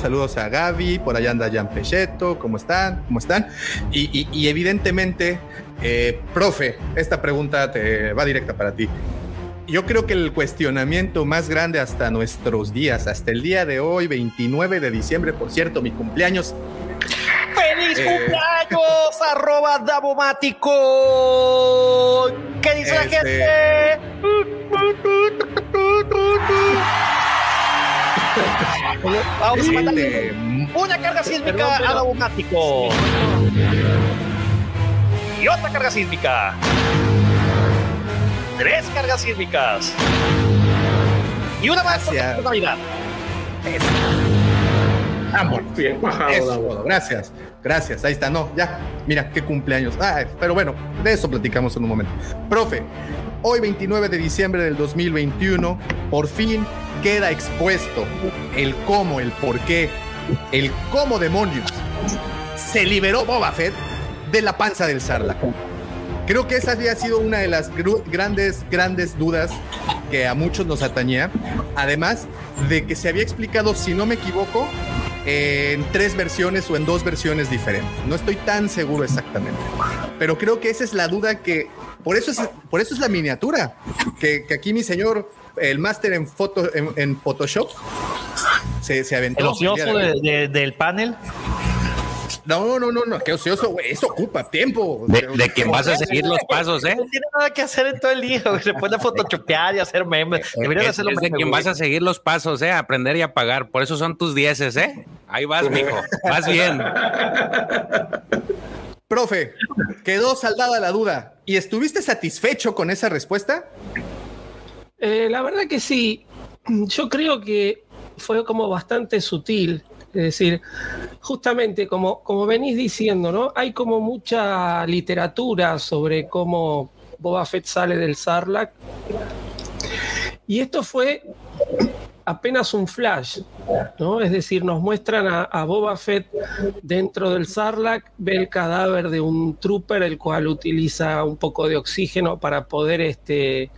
Saludos a Gaby, por allá anda Jan Pecheto, ¿cómo están? ¿Cómo están? Y, evidentemente, eh, profe, esta pregunta te va directa para ti. Yo creo que el cuestionamiento más grande hasta nuestros días, hasta el día de hoy, 29 de diciembre, por cierto, mi cumpleaños. ¡Feliz eh. cumpleaños! arroba Dabomático. ¿Qué dice la este, gente? Vamos a mandarle una carga sísmica a Dabomático. Y otra carga sísmica. Tres cargas sísmicas. Y una más por Navidad. Amor. Bien bajado, Gracias. Gracias. Ahí está. No, ya. Mira, qué cumpleaños. Ah, pero bueno, de eso platicamos en un momento. Profe, hoy 29 de diciembre del 2021, por fin queda expuesto el cómo, el por qué, el cómo demonios se liberó Boba Fett de la panza del Sarlacc. Creo que esa había sido una de las grandes, grandes dudas que a muchos nos atañía. Además de que se había explicado, si no me equivoco, en tres versiones o en dos versiones diferentes. No estoy tan seguro exactamente. Pero creo que esa es la duda que. Por eso es, por eso es la miniatura. Que, aquí mi señor, el máster en, foto, en, Photoshop, se, se aventó. El ocioso del panel. No, no, no, no, qué ocioso, güey. Eso ocupa tiempo. De, de que vas a seguir los pasos, ¿eh? No tiene nada que hacer en todo el día, güey. Se puede photoshopear y hacer memes. Deberían hacerlo es de quien vas a seguir los pasos, ¿eh? Aprender y apagar. Por eso son tus dieces, ¿eh? Ahí vas, mijo. Vas bien. Profe, quedó saldada la duda. ¿Y estuviste satisfecho con esa respuesta? Eh, la verdad que sí. Yo creo que fue como bastante sutil es decir, justamente como, como venís diciendo, ¿no? Hay como mucha literatura sobre cómo Boba Fett sale del Sarlacc. Y esto fue apenas un flash, ¿no? Es decir, nos muestran a, Boba Fett dentro del Sarlacc, ve el cadáver de un trooper, el cual utiliza un poco de oxígeno para poder este,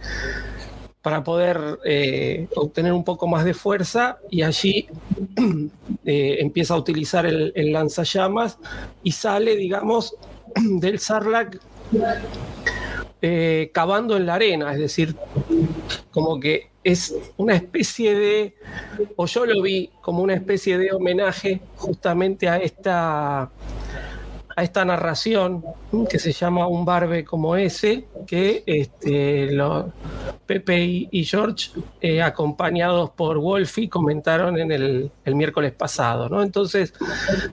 para poder eh, obtener un poco más de fuerza y allí eh, empieza a utilizar el, lanzallamas y sale, digamos, del Sarlacc eh, cavando en la arena, es decir, como que es una especie de, o yo lo vi como una especie de homenaje justamente a esta a esta narración que se llama Un barbe como ese, que este, Pepe y, George, eh, acompañados por Wolfie, comentaron en el, miércoles pasado. ¿no? Entonces,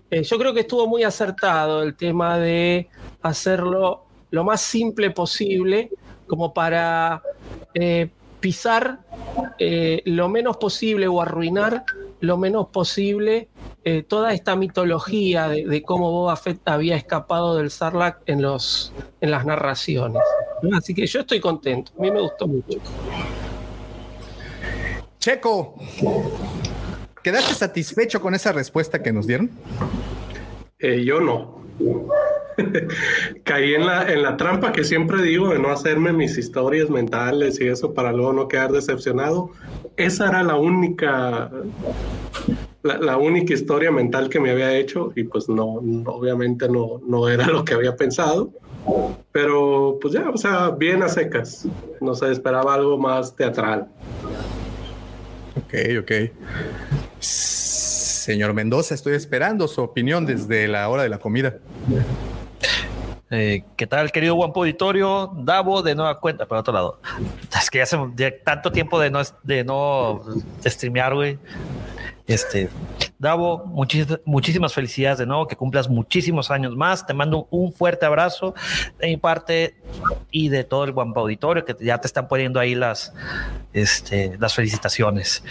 eh, yo creo que estuvo muy acertado el tema de hacerlo lo más simple posible, como para eh, pisar lo menos posible o arruinar lo menos posible eh, toda esta mitología de, cómo Boba Fett había escapado del Sarlacc en, los, en las narraciones. Así que yo estoy contento, a mí me gustó mucho. Checo, ¿quedaste satisfecho con esa respuesta que nos dieron? Eh, yo no. Caí en la, en la trampa que siempre digo de no hacerme mis historias mentales y eso para luego no quedar decepcionado. Esa era la única la, única historia mental que me había hecho y pues no, obviamente no, no era lo que había pensado. Pero pues ya, o sea, bien a secas. No se esperaba algo más teatral. Ok, ok. Señor Mendoza, estoy esperando su opinión desde la hora de la comida. Eh, ¿Qué tal, querido Guampo Auditorio? Davo, de nueva cuenta, para otro lado. Es que ya hace tanto tiempo de no, de no streamear, güey. Este, Davo, muchísimas felicidades de nuevo, que cumplas muchísimos años más. Te mando un fuerte abrazo de mi parte y de todo el Guampa Auditorio, que ya te están poniendo ahí las, este, las felicitaciones.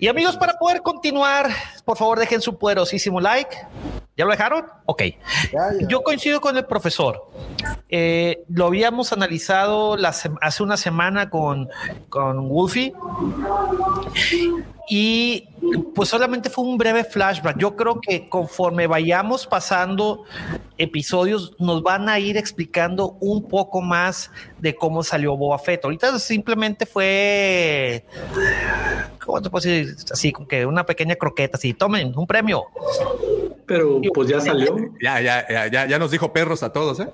Y amigos, para poder continuar, por favor, dejen su poderosísimo like. ¿Ya lo dejaron? Ok. Yo coincido con el profesor. Eh, lo habíamos analizado hace una semana con, con Wolfie y pues solamente fue un breve flashback. Yo creo que conforme vayamos pasando episodios, nos van a ir explicando un poco más de cómo salió Boba Fett. Ahorita simplemente fue ¿cómo te puedo decir? Así como que una pequeña croqueta, así, tomen un premio. Pero pues ya salió. Ya, ya, ya, ya, ya nos dijo perros a todos, ¿eh?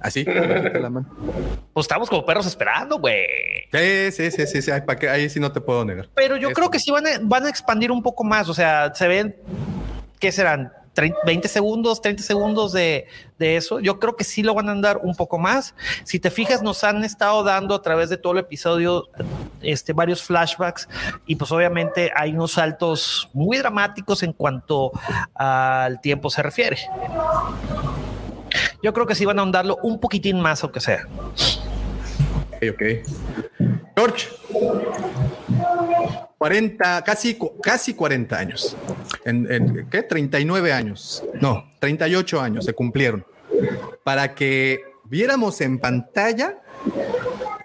Así. la mano. Pues estamos como perros esperando, güey. Sí, sí, sí, sí, sí, ahí, para que- ahí sí no te puedo negar. Pero yo Eso. creo que sí van a, van a expandir un poco más. O sea, se ven, ¿qué serán? 30, 20 segundos, 30 segundos de, de eso. Yo creo que sí lo van a andar un poco más. Si te fijas, nos han estado dando a través de todo el episodio este, varios flashbacks y pues obviamente hay unos saltos muy dramáticos en cuanto al tiempo se refiere. Yo creo que sí van a ahondarlo un poquitín más, aunque sea. Ok, ok. George. 40, casi, casi 40 años. En, en- ¿Qué? 39 años. No, 38 años se cumplieron. Para que viéramos en pantalla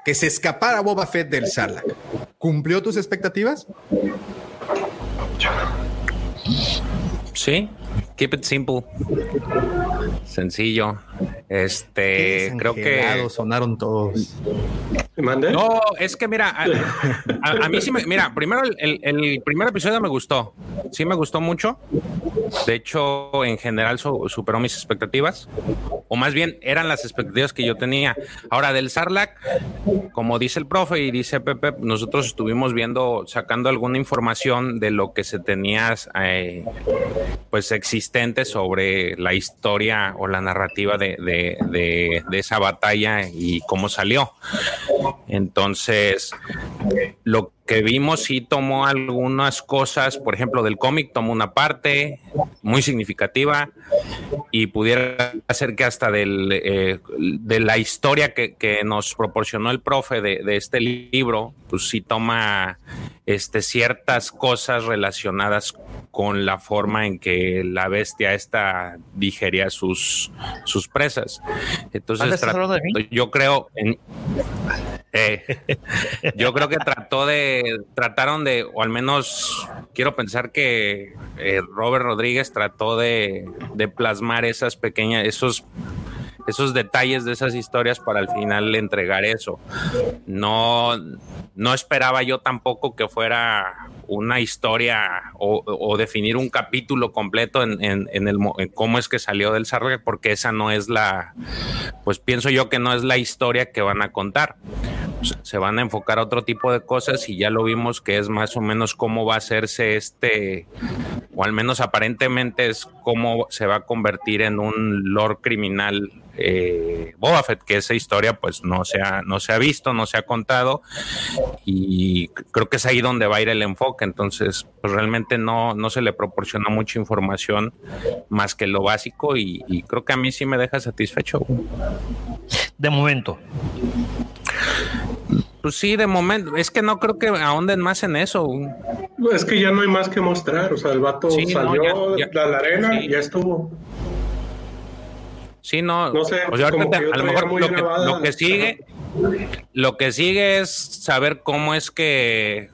que se escapara Boba Fett del Sarlacc. ¿Cumplió tus expectativas? Sí, keep it simple. Sencillo. Este, creo que. sonaron todos. No, es que mira, a, a- a mí sí me. Mira, primero el, el- el primer episodio me gustó. Sí me gustó mucho. De hecho, en general su- superó mis expectativas. O más bien, eran las expectativas que yo tenía. Ahora, del Sarlac, como dice el profe y dice Pepe, nosotros estuvimos viendo, sacando alguna información de lo que se tenía eh, pues existente sobre la historia o la narrativa de, de- de- de esa batalla y cómo salió. Entonces, lo que vimos sí tomó algunas cosas, por ejemplo, del cómic tomó una parte muy significativa y pudiera ser que hasta del, eh, de la historia que, que nos proporcionó el profe de, de este libro, pues sí toma este, ciertas cosas relacionadas con la forma en que la bestia esta digería sus, sus presas. Entonces, yo creo en, eh, yo creo que trató de, trataron de, o al menos quiero pensar que eh, Robert Rodríguez trató de, de plasmar esas pequeñas, esos, esos detalles de esas historias para al final entregar eso. No, no esperaba yo tampoco que fuera una historia o, definir un capítulo completo en, en- en el, en cómo es que salió del Sarlacc, porque esa no es la, pues pienso yo que no es la historia que van a contar se- se van a enfocar a otro tipo de cosas y ya lo vimos que es más o menos cómo va a hacerse este, o al menos aparentemente es cómo se va a convertir en un lord criminal eh, Boba Fett, que esa historia pues no se, ha, no se ha visto, no se ha contado y creo que es ahí donde va a ir el enfoque, entonces pues realmente no, no se le proporciona mucha información más que lo básico y, y creo que a mí sí me deja satisfecho. De momento. Pues sí, de momento. Es que no creo que ahonden más en eso. Es que ya no hay más que mostrar. O sea, el vato Sí, no, salió ya- ya- la arena sí. y ya estuvo. Sí, no. No sé, o sea, como ahorita que yo a lo mejor lo que, grabada- lo que sigue, lo que sigue es saber cómo es que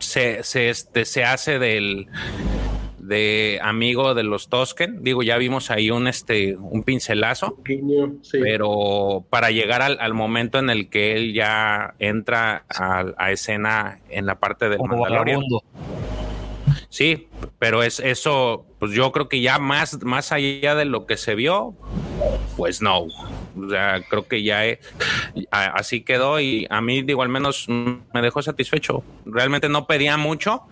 se, se, este, se hace del de amigo de los Tosken. Digo, ya vimos ahí un este un pincelazo. Guiño, sí. pero para llegar al, al momento en el que él ya entra a, a escena en la parte del Como Mandalorian. vagabundo. Sí, pero es eso, pues yo creo que ya más, más allá de lo que se vio, pues no. Creo que ya eh, así quedó y a mí, digo, al menos me dejó satisfecho. Realmente no pedía mucho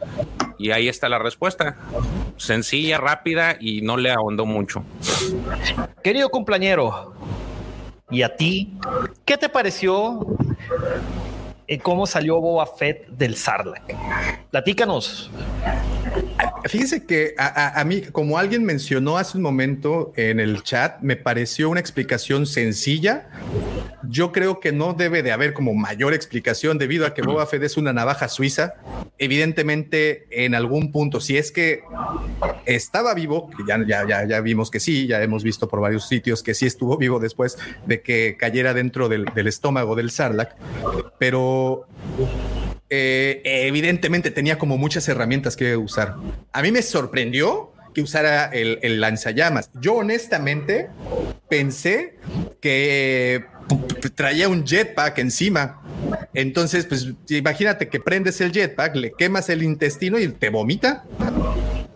y ahí está la respuesta. Sencilla, rápida y no le ahondó mucho. Querido compañero, ¿y a ti qué te pareció cómo salió Boba Fett del Sarlacc? Platícanos. Fíjese que a, a- a mí, como alguien mencionó hace un momento en el chat, me pareció una explicación sencilla. Yo creo que no debe de haber como mayor explicación debido a que Boba Fett es una navaja suiza. Evidentemente, en algún punto, si es que estaba vivo, ya, ya, ya, ya vimos que sí, ya hemos visto por varios sitios que sí estuvo vivo después de que cayera dentro del, del estómago del Sarlacc, pero eh, evidentemente tenía como muchas herramientas que usar. A mí me sorprendió que usara el, el lanzallamas. Yo honestamente pensé que traía un jetpack encima. Entonces, pues imagínate que prendes el jetpack, le quemas el intestino y te vomita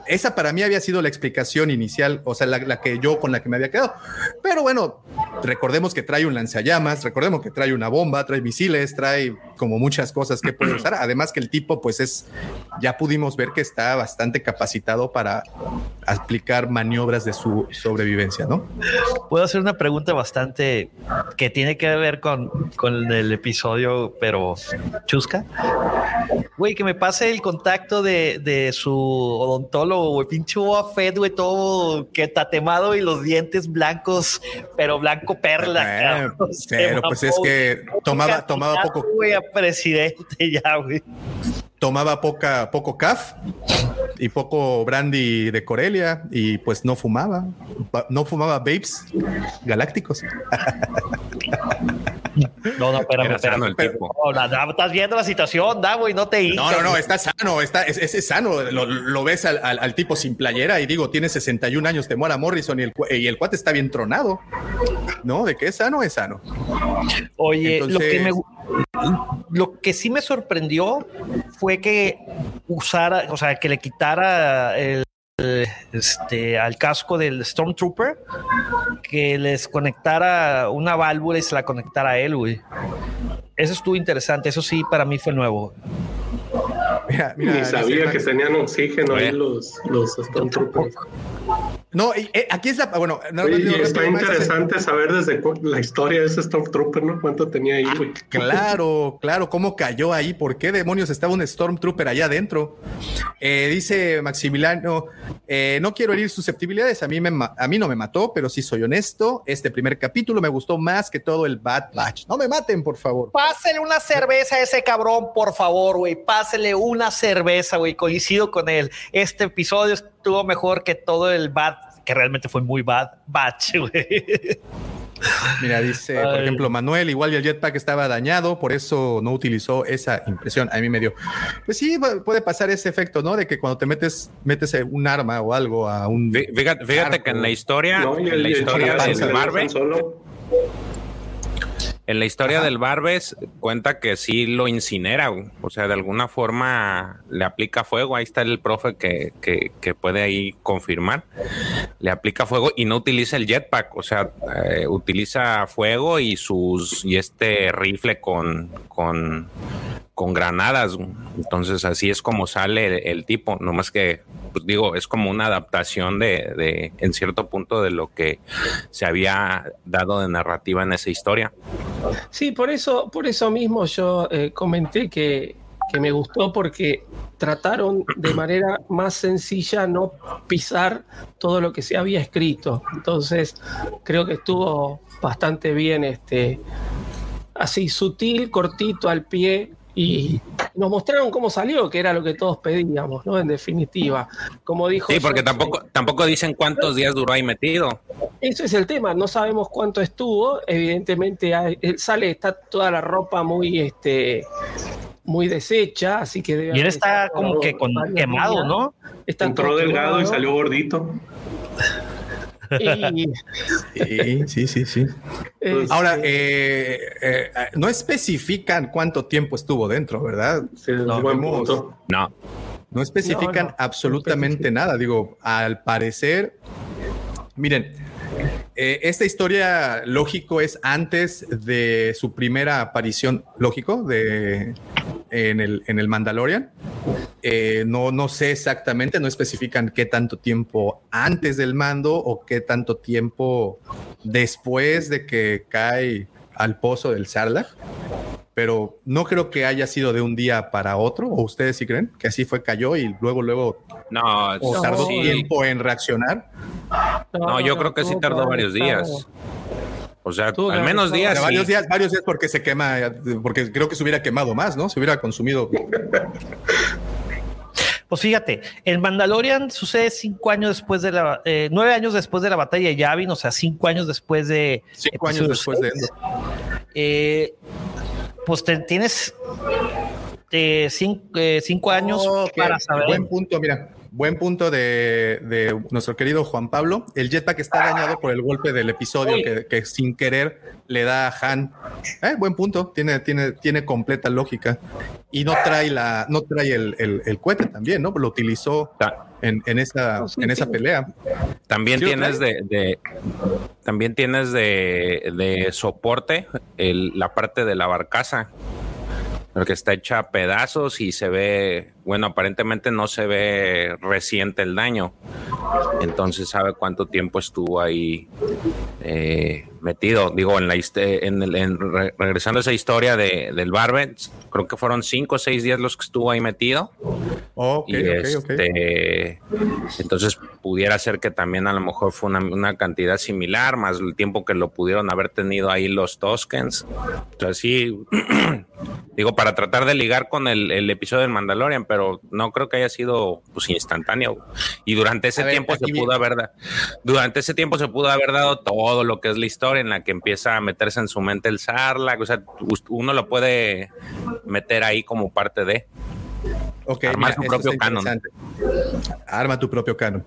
esa para mí había sido la explicación inicial, o sea, la, que yo con la que me había quedado. Pero bueno, recordemos que trae un lanzallamas, recordemos que trae una bomba, trae misiles, trae como muchas cosas que puede usar. Además que el tipo, pues es, ya pudimos ver que está bastante capacitado para aplicar maniobras de su sobrevivencia, ¿no? Puedo hacer una pregunta bastante que tiene que ver con, con el episodio, pero chusca. Güey, que me pase el contacto de, de su odontólogo, güey, pinche güey, todo que tatemado y los dientes blancos, pero blanco perla. pero pues es que tomaba, tomaba poco. Güey, a presidente ya, güey tomaba poca, poco caf y poco brandy de Corelia y pues no fumaba, no fumaba vapes galácticos. No, no, espérame, espérame. El tipo. estás viendo la situación, Davo, y no te No, no, no, está sano, está, es, sano. Lo, ves al, tipo sin playera y digo, tiene 61 años, te muera Morrison y el, y el cuate está bien tronado. No, de que es sano, es sano. Oye, lo que me lo que sí me sorprendió fue que usara, o sea, que le quitara el, este, al casco del Stormtrooper, que les conectara una válvula y se la conectara a él, güey. Eso estuvo interesante, eso sí para mí fue nuevo. Ni sabía que tenían oxígeno ahí los, los Stormtroopers. No, eh, aquí es la. Bueno, está interesante saber desde la historia de ese Stormtrooper, ¿no? ¿Cuánto tenía ahí, ah, claro, claro, cómo cayó ahí, por qué demonios estaba un Stormtrooper allá adentro. Eh, dice Maximiliano: eh, No quiero herir susceptibilidades, a mí, me, a mí no me mató, pero sí soy honesto. Este primer capítulo me gustó más que todo el Bad Batch. No me maten, por favor. Pásele una cerveza a ese cabrón, por favor, güey. Pásele una cerveza, güey. Coincido con él. Este episodio estuvo mejor que todo el Bad que realmente fue muy bad batch, güey. Mira, dice, por ejemplo, Manuel, igual el jetpack estaba dañado, por eso no utilizó esa impresión. A mí me dio. Pues sí, puede pasar ese efecto, ¿no? De que cuando te metes, metes un arma o algo a un. Fíjate, que en la historia, en la historia del Marvel. En la historia del Barbes cuenta que sí lo incinera, o sea, de alguna forma le aplica fuego. Ahí está el profe que, que, puede ahí confirmar. Le aplica fuego y no utiliza el jetpack, o sea, eh, utiliza fuego y sus y este rifle con, con, con granadas. Entonces así es como sale el, el tipo, nomás que pues digo, es como una adaptación de, de, en cierto punto, de lo que se había dado de narrativa en esa historia. Sí, por eso, por eso mismo yo eh, comenté que, que me gustó porque trataron de manera más sencilla no pisar todo lo que se había escrito. Entonces, creo que estuvo bastante bien este así sutil, cortito al pie, y nos mostraron cómo salió, que era lo que todos pedíamos, ¿no? En definitiva, como dijo. Sí, porque tampoco, tampoco dicen cuántos días duró ahí metido. Eso es el tema, no sabemos cuánto estuvo. Evidentemente sale, está toda la ropa muy, este, muy deshecha, así que debe. Y él está como que con, quemado, ¿no? Está Entró delgado y salió gordito. Sí, sí, sí, Ahora, eh, eh, no especifican cuánto tiempo estuvo dentro, ¿verdad? no, no. No especifican absolutamente nada. Digo, al parecer, miren, eh, esta historia, lógico, es antes de su primera aparición, lógico, de, en, el, en el Mandalorian. Eh, no, no sé exactamente, no especifican qué tanto tiempo antes del mando o qué tanto tiempo después de que cae al pozo del Sarlacc pero no creo que haya sido de un día para otro, o ustedes sí creen que así fue, cayó y luego, luego no, o tardó tiempo en reaccionar. No, yo creo que sí tardó varios días. O sea, al menos días. Varios días, varios días porque se quema, porque creo que se hubiera quemado más, ¿no? Se hubiera consumido. Pues fíjate, el Mandalorian sucede cinco años después de la, eh, nueve años después de la batalla de Yavin, o sea, cinco años después de. Cinco años después de. Eh, pues te, tienes eh, cinco, años para saber. Buen punto, mira. Buen punto de, de nuestro querido Juan Pablo. El jetpack está dañado por el golpe del episodio que, que sin querer le da a Han. Eh, buen punto, tiene, tiene, tiene completa lógica. Y no trae la, no trae el, el, el cohete también, ¿no? Lo utilizó en, en esa, en esa pelea. También ¿Sí lo tienes de, de- también tienes de, de soporte el- la parte de la barcaza, porque está hecha pedazos y se ve, bueno, aparentemente no se ve reciente el daño. Entonces sabe cuánto tiempo estuvo ahí eh, metido. Digo, en la en, el- en re- regresando a esa historia de, del Barbe, creo que fueron cinco o seis días los que estuvo ahí metido. Ok, y ok, ok. este, entonces pudiera ser que también a lo mejor fue una, una cantidad similar, más el tiempo que lo pudieron haber tenido ahí los Toskens. Entonces sí, digo, para tratar de ligar con el, el episodio del Mandalorian, pero no creo que haya sido pues instantáneo. Y durante ese A ver, tiempo se aquí pudo haber durante ese tiempo se pudo haber dado todo lo que es la historia en la que empieza a meterse en su mente el Sarlacc, o sea, uno lo puede meter ahí como parte de. Ok, Armar esto propio canon. Arma tu propio canon.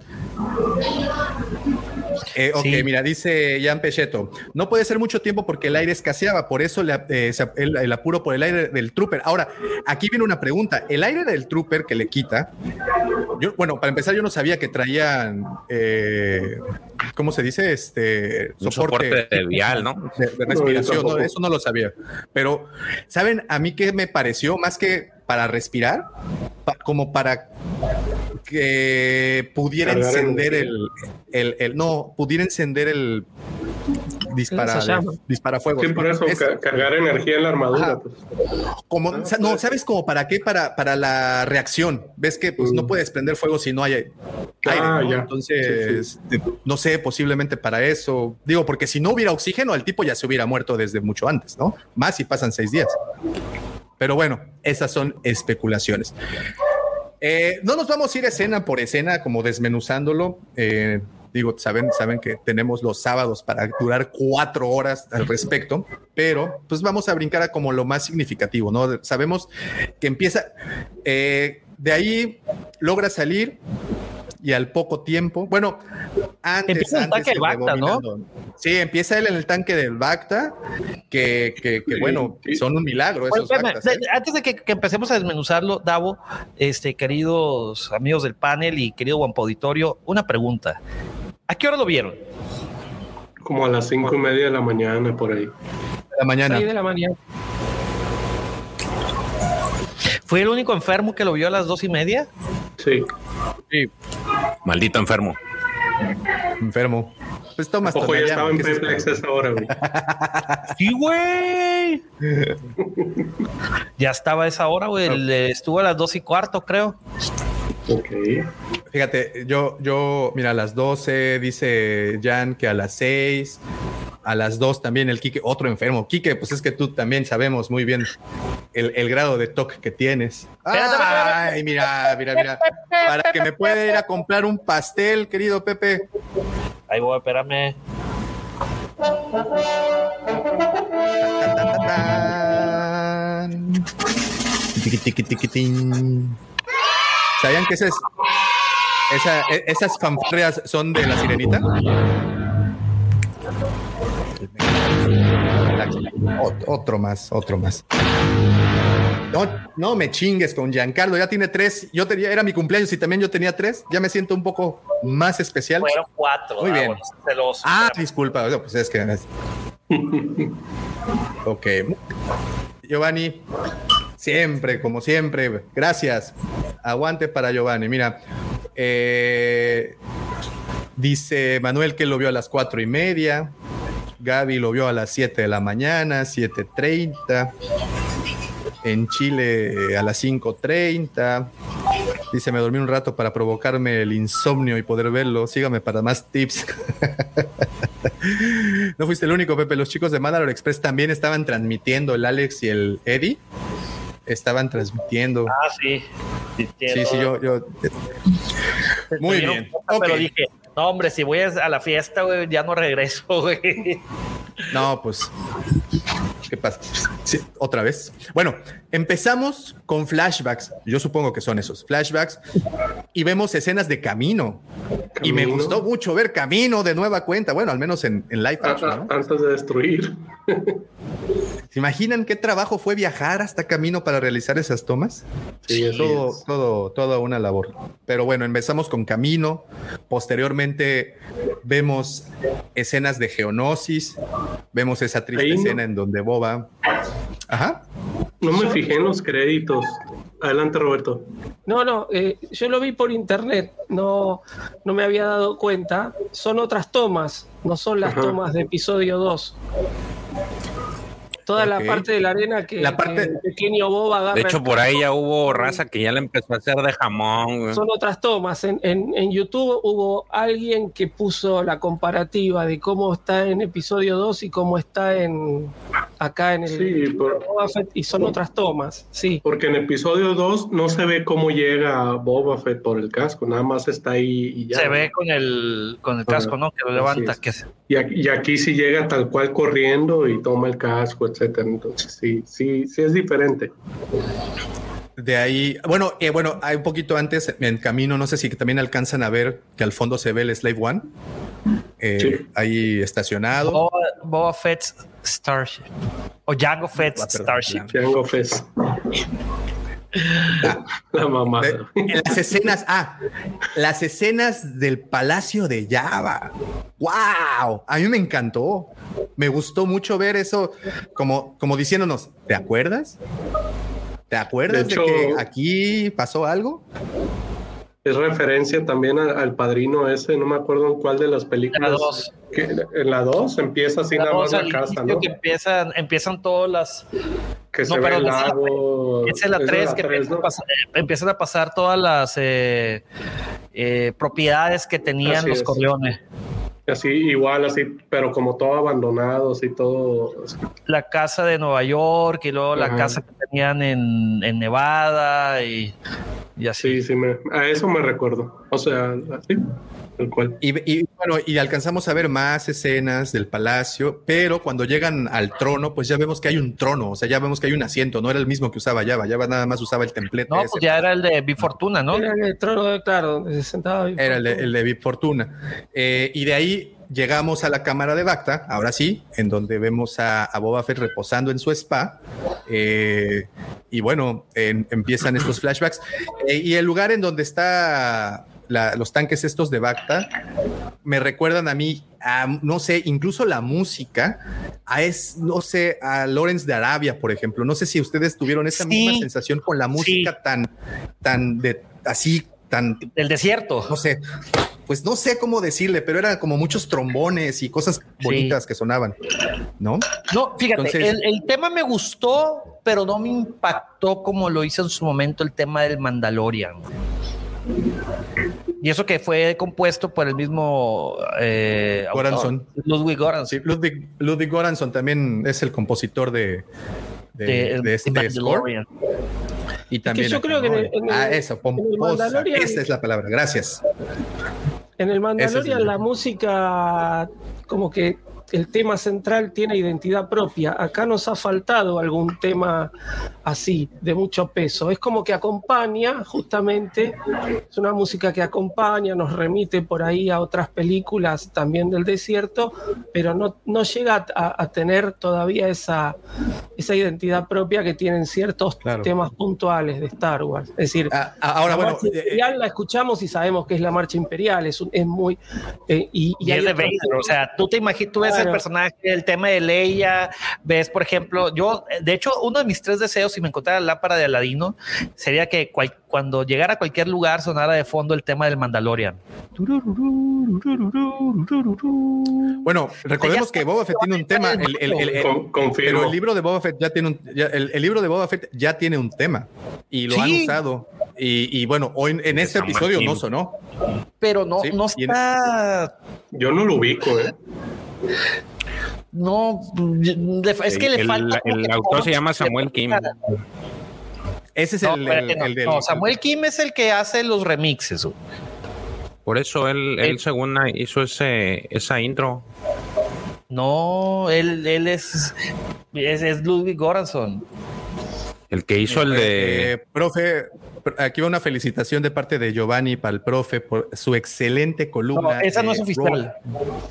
Eh, ok, Sí. mira, dice Jan Pecheto, no puede ser mucho tiempo porque el aire escaseaba, por eso le- eh, el, el apuro por el aire del trooper. Ahora, aquí viene una pregunta, el aire del trooper que le quita, yo, bueno, para empezar yo no sabía que traían, eh, ¿cómo se dice? Este Un soporte de vial, ¿no? de, de respiración, no, eso no lo sabía. Pero, ¿saben a mí qué me pareció? Más que para respirar, pa- como para que pudiera Cargar encender el, el, el- no, pudiera encender el dispara, disparafuegos. Sí, por eso, Es ca- cargar energía en la armadura. Pues. como, Ah, no, pues. ¿sabes como para qué? Para, para la reacción. Ves que pues, no Mm. puedes prender fuego si no hay aire. Ah, ¿no? ya. Entonces, no sé, posiblemente para eso. Digo, porque si no hubiera oxígeno, el tipo ya se hubiera muerto desde mucho antes, ¿no? Más si pasan seis días. Pero bueno, esas son especulaciones. Eh, no nos vamos a ir escena por escena, como desmenuzándolo. Eh, digo, saben, saben que tenemos los sábados para durar cuatro horas al respecto, pero pues vamos a brincar a como lo más significativo, ¿no? Sabemos que empieza, eh, de ahí logra salir y al poco tiempo, bueno, antes, Empieza en el tanque del Bacta, ¿no? Sí, empieza él en el tanque del Bacta, que, que, que, Sí, bueno, sí. son un milagro esos Bactas. ¿eh? antes de que, que empecemos a desmenuzarlo, Davo, este, queridos amigos del panel y querido Guampo Auditorio, una pregunta. ¿A qué hora lo vieron? Como a las cinco y media de la mañana, por ahí. De la mañana. 6 de la mañana. ¿Fue el único enfermo que lo vio a las dos y media? Sí. Maldito enfermo. Enfermo. Pues tomas Ojo, ya estaba en ¿qué es Peplex esto? esa hora, güey. Sí, güey. ya estaba a esa hora, güey. El, Estuvo a las dos y cuarto, creo. Ok. Fíjate, yo, yo, mira, a las 12 dice Jan que a las 6, a las 2 también el Quique, otro enfermo. Quique, pues es que tú también sabemos muy bien el, el grado de toque que tienes. Ay, mira, mira, mira. Para que me pueda ir a comprar un pastel, querido Pepe. Ahí voy, espérame. Tan, tan, tan, tan. Tiqui, tiqui, tiqui. ¿Sabían que esa- e- esas fanfarrias son de la sirenita? Ot- Otro más, otro más. No, no me chingues con Giancarlo, ya tiene tres. Yo tenía, era mi cumpleaños y también yo tenía tres. Ya me siento un poco más especial. Fueron cuatro. Muy ah, bien. bueno, celoso. Ah, disculpa, no, pues es que. ok. Giovanni, siempre, como siempre, gracias. Aguante para Giovanni. Mira, eh, dice Manuel que lo vio a las cuatro y media. Gaby lo vio a las 7 de la mañana, 7.30. En Chile eh, a las 5.30. Dice, me dormí un rato para provocarme el insomnio y poder verlo. Sígame para más tips. no fuiste el único, Pepe. Los chicos de Mandalore Express también estaban transmitiendo, el Alex y el Eddie. Estaban transmitiendo. Ah, sí. Sí, sí, yo. yo- Muy bien. puta, Pero dije, no, hombre, si voy a la fiesta, güey, ya no regreso, güey. No, pues. ¿Qué pasa? Sí, otra vez. Bueno, empezamos con flashbacks. Yo supongo que son esos flashbacks. Y vemos escenas de camino. Y me gustó mucho ver camino de nueva cuenta. Bueno, al menos en, en live action. Antes de destruir. ¿Se imaginan qué trabajo fue viajar hasta camino para realizar esas tomas? Sí, todo, todo, toda una labor. Pero bueno, empezamos con camino. Posteriormente vemos escenas de geonosis. Vemos esa triste escena en donde Boba. Ajá. No me fijé en los créditos. Adelante, Roberto. No, no, eh, yo lo vi por internet, no, no me había dado cuenta. Son otras tomas, no son las tomas de episodio 2 toda la parte de la arena que, la parte... pequeño Boba De hecho, por ahí ya hubo raza que ya le empezó a hacer de jamón. Son otras tomas. En, en, YouTube hubo alguien que puso la comparativa de cómo está en episodio 2 y cómo está en acá en el sí, Boba Fett y son otras tomas. Sí. Porque en episodio 2 no se ve cómo llega Boba Fett por el casco, nada más está ahí y ya. Se ve con el, con el casco, ¿no? Que lo levanta. Que... Y, aquí, y aquí sí llega tal cual corriendo y toma el casco, entonces sí, sí, sí es diferente. De ahí, bueno, eh, bueno, hay un poquito antes en camino, no sé si también alcanzan a ver que al fondo se ve el Slave One. Eh, ahí estacionado. Boba, Fett Starship. O Jango Fett ah, Starship. Jango Fett. La, mamá. las escenas, ah, las escenas del Palacio de Java. ¡Wow! A mí me encantó. Me gustó mucho ver eso, como, como diciéndonos, ¿te acuerdas? ¿Te acuerdas de, que aquí pasó algo? Es referencia también al, padrino ese, no me acuerdo en cuál de las películas. en la 2 empieza así nada más la casa, ¿no? Que empiezan, empiezan todas las. Que se ve el lago. Es la 3 que empiezan, a pasar todas las eh, eh, propiedades que tenían los Corleones. Así, igual, así, pero como todo abandonado, así todo. La casa de Nueva York y luego la casa que tenían en, en Nevada y, y, así. Sí, sí, me, a eso me recuerdo. O sea, así. Tal cual. Y, y, bueno, y alcanzamos a ver más escenas del palacio, pero cuando llegan al trono, pues ya vemos que hay un trono, o sea, ya vemos que hay un asiento, no era el mismo que usaba Java, Java nada más usaba el templete. No, pues ya era el de Big Fortuna, ¿no? Era el trono, claro, se sentaba. era el de, el de Big Fortuna. Eh, y de ahí llegamos a la cámara de Bacta, ahora sí, en donde vemos a, Boba Fett reposando en su spa. Eh, y bueno, empiezan estos flashbacks. Eh, y el lugar en donde está los tanques estos de Bacta me recuerdan a mí, no sé, incluso la música, a es, no sé, a Lawrence de Arabia, por ejemplo. No sé si ustedes tuvieron esa misma sensación con la música tan, tan de así, tan. Del desierto. No sé pues no sé cómo decirle, pero eran como muchos trombones y cosas bonitas que sonaban, ¿no? No, fíjate, el, tema me gustó, pero no me impactó como lo hizo en su momento el tema del Mandalorian. Y eso que fue compuesto por el mismo eh, Goranson. Ludwig Goranson. Sí, Ludwig, Ludwig, Goranson también es el compositor de, de, este score. Y también. yo creo que ah, eso, esa es la palabra. Gracias. En el Mandalorian la música como que el tema central tiene identidad propia. Acá nos ha faltado algún tema así, de mucho peso. Es como que acompaña, justamente, es una música que acompaña, nos remite por ahí a otras películas también del desierto, pero no, no llega a, tener todavía esa, esa identidad propia que tienen ciertos temas puntuales de Star Wars. Es decir, ah, ah, ahora, la bueno, eh, imperial la escuchamos y sabemos que es la marcha imperial, es, es muy... Eh, y, es de Vader, o sea, tú te imaginas, tú ves el personaje, el tema de Leia, ves, por ejemplo, yo, de hecho, uno de mis tres deseos, si me encontrara la lámpara de Aladino, sería que cuando llegara a cualquier lugar sonara de fondo el tema del Mandalorian. Bueno, recordemos que Boba Fett tiene un tema, el, pero el libro de Boba Fett ya tiene un, el, libro de Boba Fett ya tiene un tema y lo han usado. Y, bueno, hoy en, este episodio no sonó. Pero no, no está. Yo no lo ubico, ¿eh? No, es que le falta. El, autor se llama Samuel Kim. Ese es el, el, no, Samuel Kim es el que hace los remixes. Por eso él, él según hizo ese, esa intro. No, él, él es. Es, es Ludwig Goranson. El que hizo el de. Eh, profe, aquí va una felicitación de parte de Giovanni para el profe por su excelente columna. No, esa no es oficial.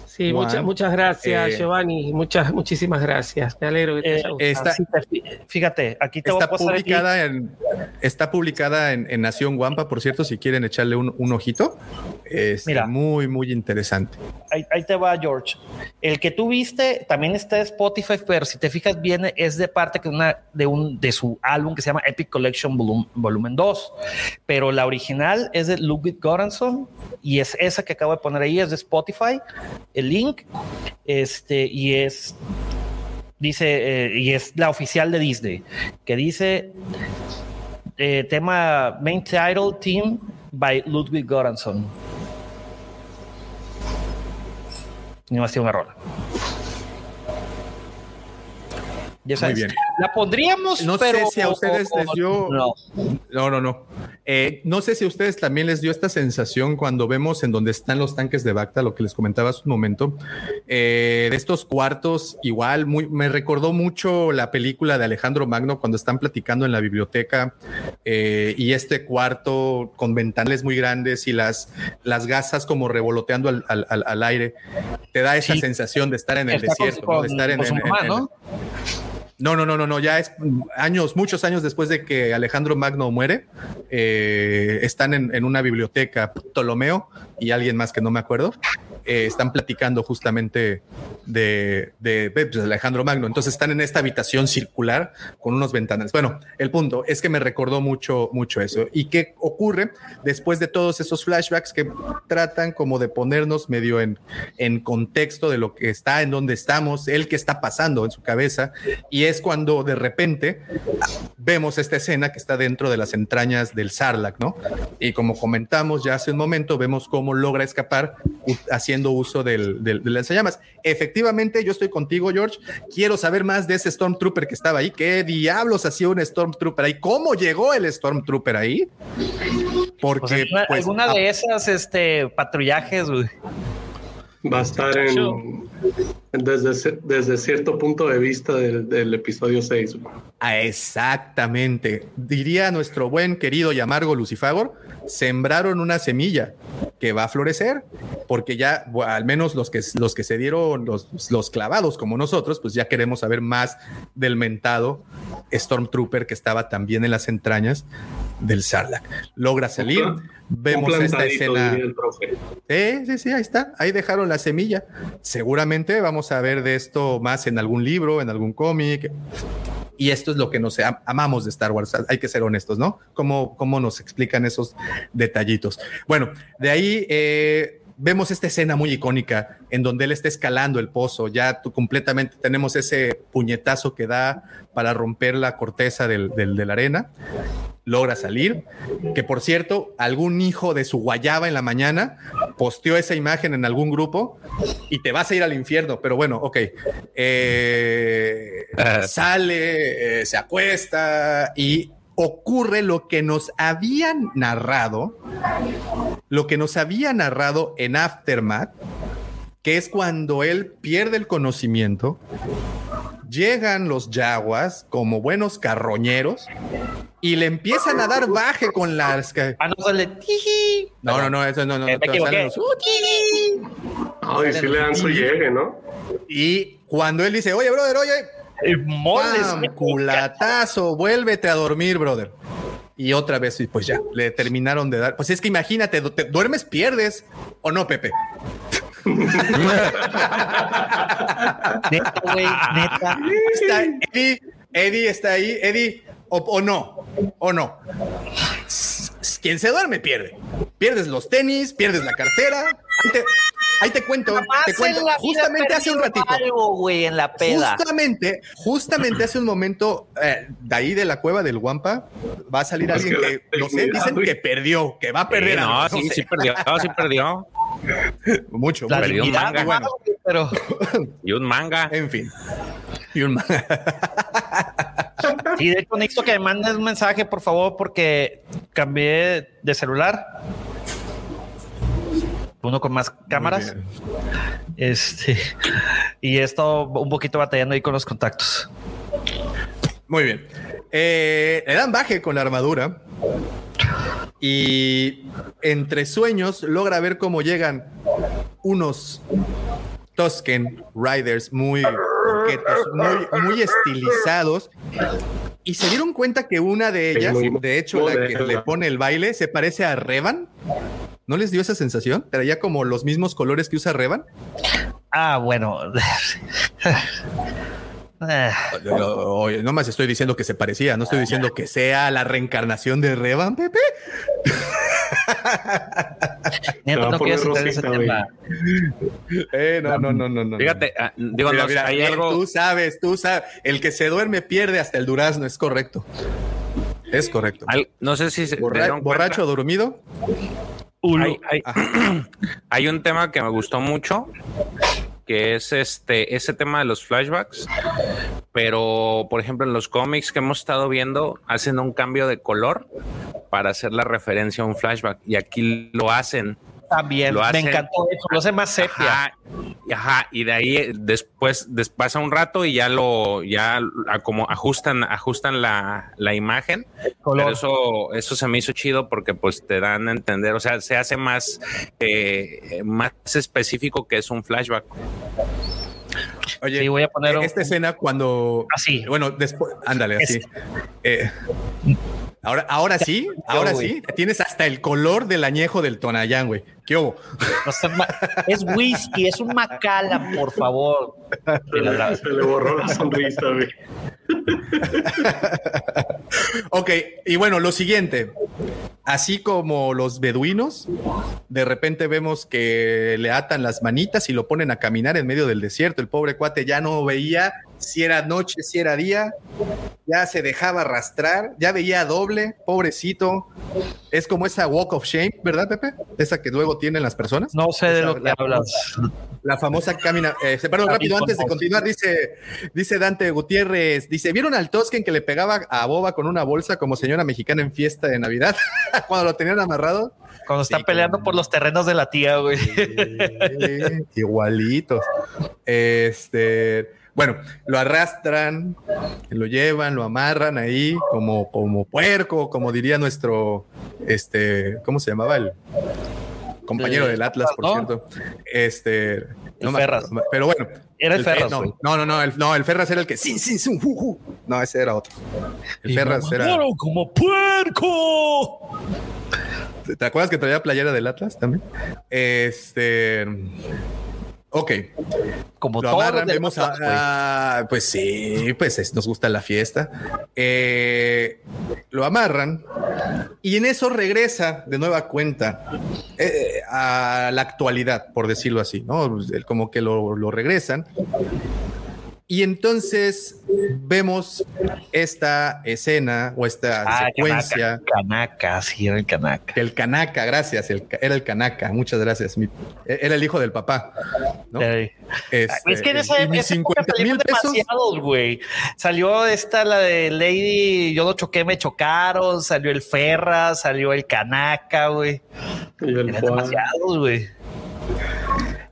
Sí, muchas, muchas gracias, eh, Giovanni. Muchas, muchísimas gracias. Me alegro que te Eh, haya gustado. Está, Sí, te- Fíjate, aquí te voy está a pasar el link. publicada en está publicada en, en Nación Guampa, por cierto, si quieren echarle un, un ojito. Es Mira. muy, muy interesante. Ahí, ahí te va, George. El que tú viste también está en Spotify, pero si te fijas bien, es de parte que una, de, un, de su álbum que se llama Epic Collection Volum- Volumen 2. Pero la original es de Ludwig Göransson y es esa que acabo de poner ahí, es de Spotify, el link. Este, y es. Dice, eh, y es la oficial de Disney, que dice eh, tema main title team by Ludwig Göransson. No ha sido un error. Ya Muy sabes, bien. La pondríamos, No pero sé si a ustedes les dio- No. No, no, no. Eh, no sé si a ustedes también les dio esta sensación cuando vemos en donde están los tanques de Bacta, lo que les comentaba hace un momento, eh, de estos cuartos, igual, muy, me recordó mucho la película de Alejandro Magno cuando están platicando en la biblioteca eh, y este cuarto con ventanales muy grandes y las, las gasas como revoloteando al, al- al- aire, te da esa Sí. sensación de estar en el Está con- desierto, ¿no? de estar en, en- ¿no? no, no, no, no, ya es años, muchos años después de que Alejandro Magno muere, eh, están en, en una biblioteca, Ptolomeo y alguien más que no me acuerdo, eh, están platicando justamente de, de, pues, de Alejandro Magno. Entonces están en esta habitación circular con unos ventanales. Bueno, el punto es que me recordó mucho, mucho eso. ¿Y qué ocurre después de todos esos flashbacks que tratan como de ponernos medio en, en contexto de lo que está, en dónde estamos, el que está pasando en su cabeza? Y es cuando de repente vemos esta escena que está dentro de las entrañas del Sarlacc, ¿no? Y como comentamos ya hace un momento, vemos cómo logra escapar u- haciendo uso del, del, del lanzallamas. Efectivamente, yo estoy contigo, George. Quiero saber más de ese Stormtrooper que estaba ahí. ¿Qué diablos hacía un Stormtrooper ahí? ¿Cómo llegó el Stormtrooper ahí? Porque Pues alguna, pues, alguna de esas este, patrullajes, güey. Va a estar en, desde, desde cierto punto de vista del, del episodio 6. Ah, Exactamente. Diría nuestro buen querido y amargo Lucifagor, sembraron una semilla que va a florecer, porque ya, bueno, al menos los que, los que se dieron los, los clavados como nosotros, pues ya queremos saber más del mentado Stormtrooper que estaba también en las entrañas del Sarlacc. Logra salir, vemos esta escena. Eh, sí, sí, ahí está. Ahí dejaron la semilla. Seguramente vamos a ver de esto más en algún libro, en algún cómic. Y esto es lo que nos am- amamos de Star Wars. Hay que ser honestos, ¿no? ¿Cómo, cómo nos explican esos detallitos? Bueno, de ahí eh, vemos esta escena muy icónica en donde él está escalando el pozo. Ya tú completamente tenemos ese puñetazo que da para romper la corteza del- del- de la arena logra salir. Que por cierto, algún hijo de su guayaba en la mañana posteó esa imagen en algún grupo y te vas a ir al infierno. Pero bueno, ok. Eh, sale, eh, se acuesta y ocurre lo que nos habían narrado, lo que nos había narrado en Aftermath, que es cuando él pierde el conocimiento. Llegan los yaguas como buenos carroñeros y le empiezan a dar baje con las. que- Ah, no, sale. tiji. No, no, no, eso no, no. Eh, no, me salen equivoqué. los- ¡Uh, Ay, sí le dan su llegue, ¿no? Y cuando él dice, oye, brother, oye, moles, ¡pam! culatazo, vuélvete a dormir, brother. Y otra vez, y pues ya, le terminaron de dar. Pues es que imagínate, te duermes, pierdes, ¿o no, Pepe? Neta, güey, neta. Está Eddie, Eddie está ahí, Eddie, o, o no, o no. S- s- Quien se duerme pierde. Pierdes los tenis, pierdes la cartera. Ahí te, ahí te cuento, te cuento. Justamente hace un ratito. Algo, güey, en la peda. Justamente, justamente hace un momento, eh, de ahí de la cueva del Guampa, va a salir alguien que no sé, dicen que perdió, que va a perder. Sí, no, algo, sí, sé. sí perdió, sí perdió. Mucho, La mucho. perdió un dignidad, manga. bueno, pero Y un manga. En fin. Y un sí, de hecho necesito que me mandes un mensaje, por favor, porque cambié de celular. uno con más cámaras. Este, y he estado un poquito batallando ahí con los contactos. Muy bien. Eh, le dan baje con la armadura y entre sueños logra ver cómo llegan unos Tusken Riders muy muy, muy estilizados. Y se dieron cuenta que una de ellas, de hecho, la que le pone el baile, se parece a Revan. ¿No les dio esa sensación? ya como los mismos colores que usa Revan. Ah, bueno. no más estoy diciendo que se parecía, no estoy diciendo que sea la reencarnación de Revan, Pepe. no, no eh, no, no, no, no, Fíjate, ah, digo, hay algo. Tú sabes, tú sabes, el que se duerme pierde hasta el durazno, es correcto. Es correcto. no sé si se borracho dormido. Hay, hay, un tema que me gustó mucho que es este ese tema de los flashbacks, pero por ejemplo en los cómics que hemos estado viendo hacen un cambio de color para hacer la referencia a un flashback y aquí lo hacen también me encantó eso, lo hace más sepia. Ajá, y de ahí después, pasa un rato y ya lo, ya como ajustan, ajustan la, imagen. Pero eso, eso se me hizo chido porque pues te dan a entender, o sea, se hace más, eh, más específico que es un flashback. Oye, voy a poner esta escena cuando. Así. Bueno, después. Ándale, así. Eh, Ahora, ahora sí, ahora sí, tienes hasta el color del añejo del Tonayán, güey. ¿Qué hubo? es whisky, es un Macala, por favor. Se le borró la sonrisa, güey. ok, y bueno, lo siguiente. Así como los beduinos, de repente vemos que le atan las manitas y lo ponen a caminar en medio del desierto. El pobre cuate ya no veía si era noche, si era día, ya se dejaba arrastrar, ya veía doble, pobrecito. Es como esa walk of shame, ¿verdad, Pepe? Esa que luego tienen las personas. No sé de lo que hablas. La famosa camina. Eh, perdón, rápido, antes de continuar, dice, dice Dante Gutiérrez, dice, ¿vieron al Tosken que le pegaba a Boba con una bolsa como señora mexicana en fiesta de Navidad? Cuando lo tenían amarrado. Cuando está peleando por los terrenos de la tía, güey. igualitos. Este. Bueno, lo arrastran, lo llevan, lo amarran ahí como, como puerco, como diría nuestro, este, ¿cómo se llamaba el compañero del Atlas, por cierto? Este, no Ferras. pero bueno. Era el, Ferras. No, no, no, el, no, el Ferras era el que, sí, sí, sí, no, ese era otro. El Ferras era. como puerco! ¿Te acuerdas que traía playera del Atlas también? Este. Ok. Como lo amarran, vemos a, pues sí, pues nos gusta la fiesta. Eh, lo amarran y en eso regresa de nueva cuenta eh, a la actualidad, por decirlo así, ¿no? Como que lo, lo regresan y entonces vemos esta escena o esta ah, secuencia. Canaca, sí, era el Canaca. El Canaca, gracias, era el Canaca, muchas gracias. era el hijo del papá. Este, es que en esa, época salieron demasiados, güey. Salió esta, la de Lady, yo lo choqué, me chocaron, salió el Ferra, salió el Canaca, güey. demasiados, güey.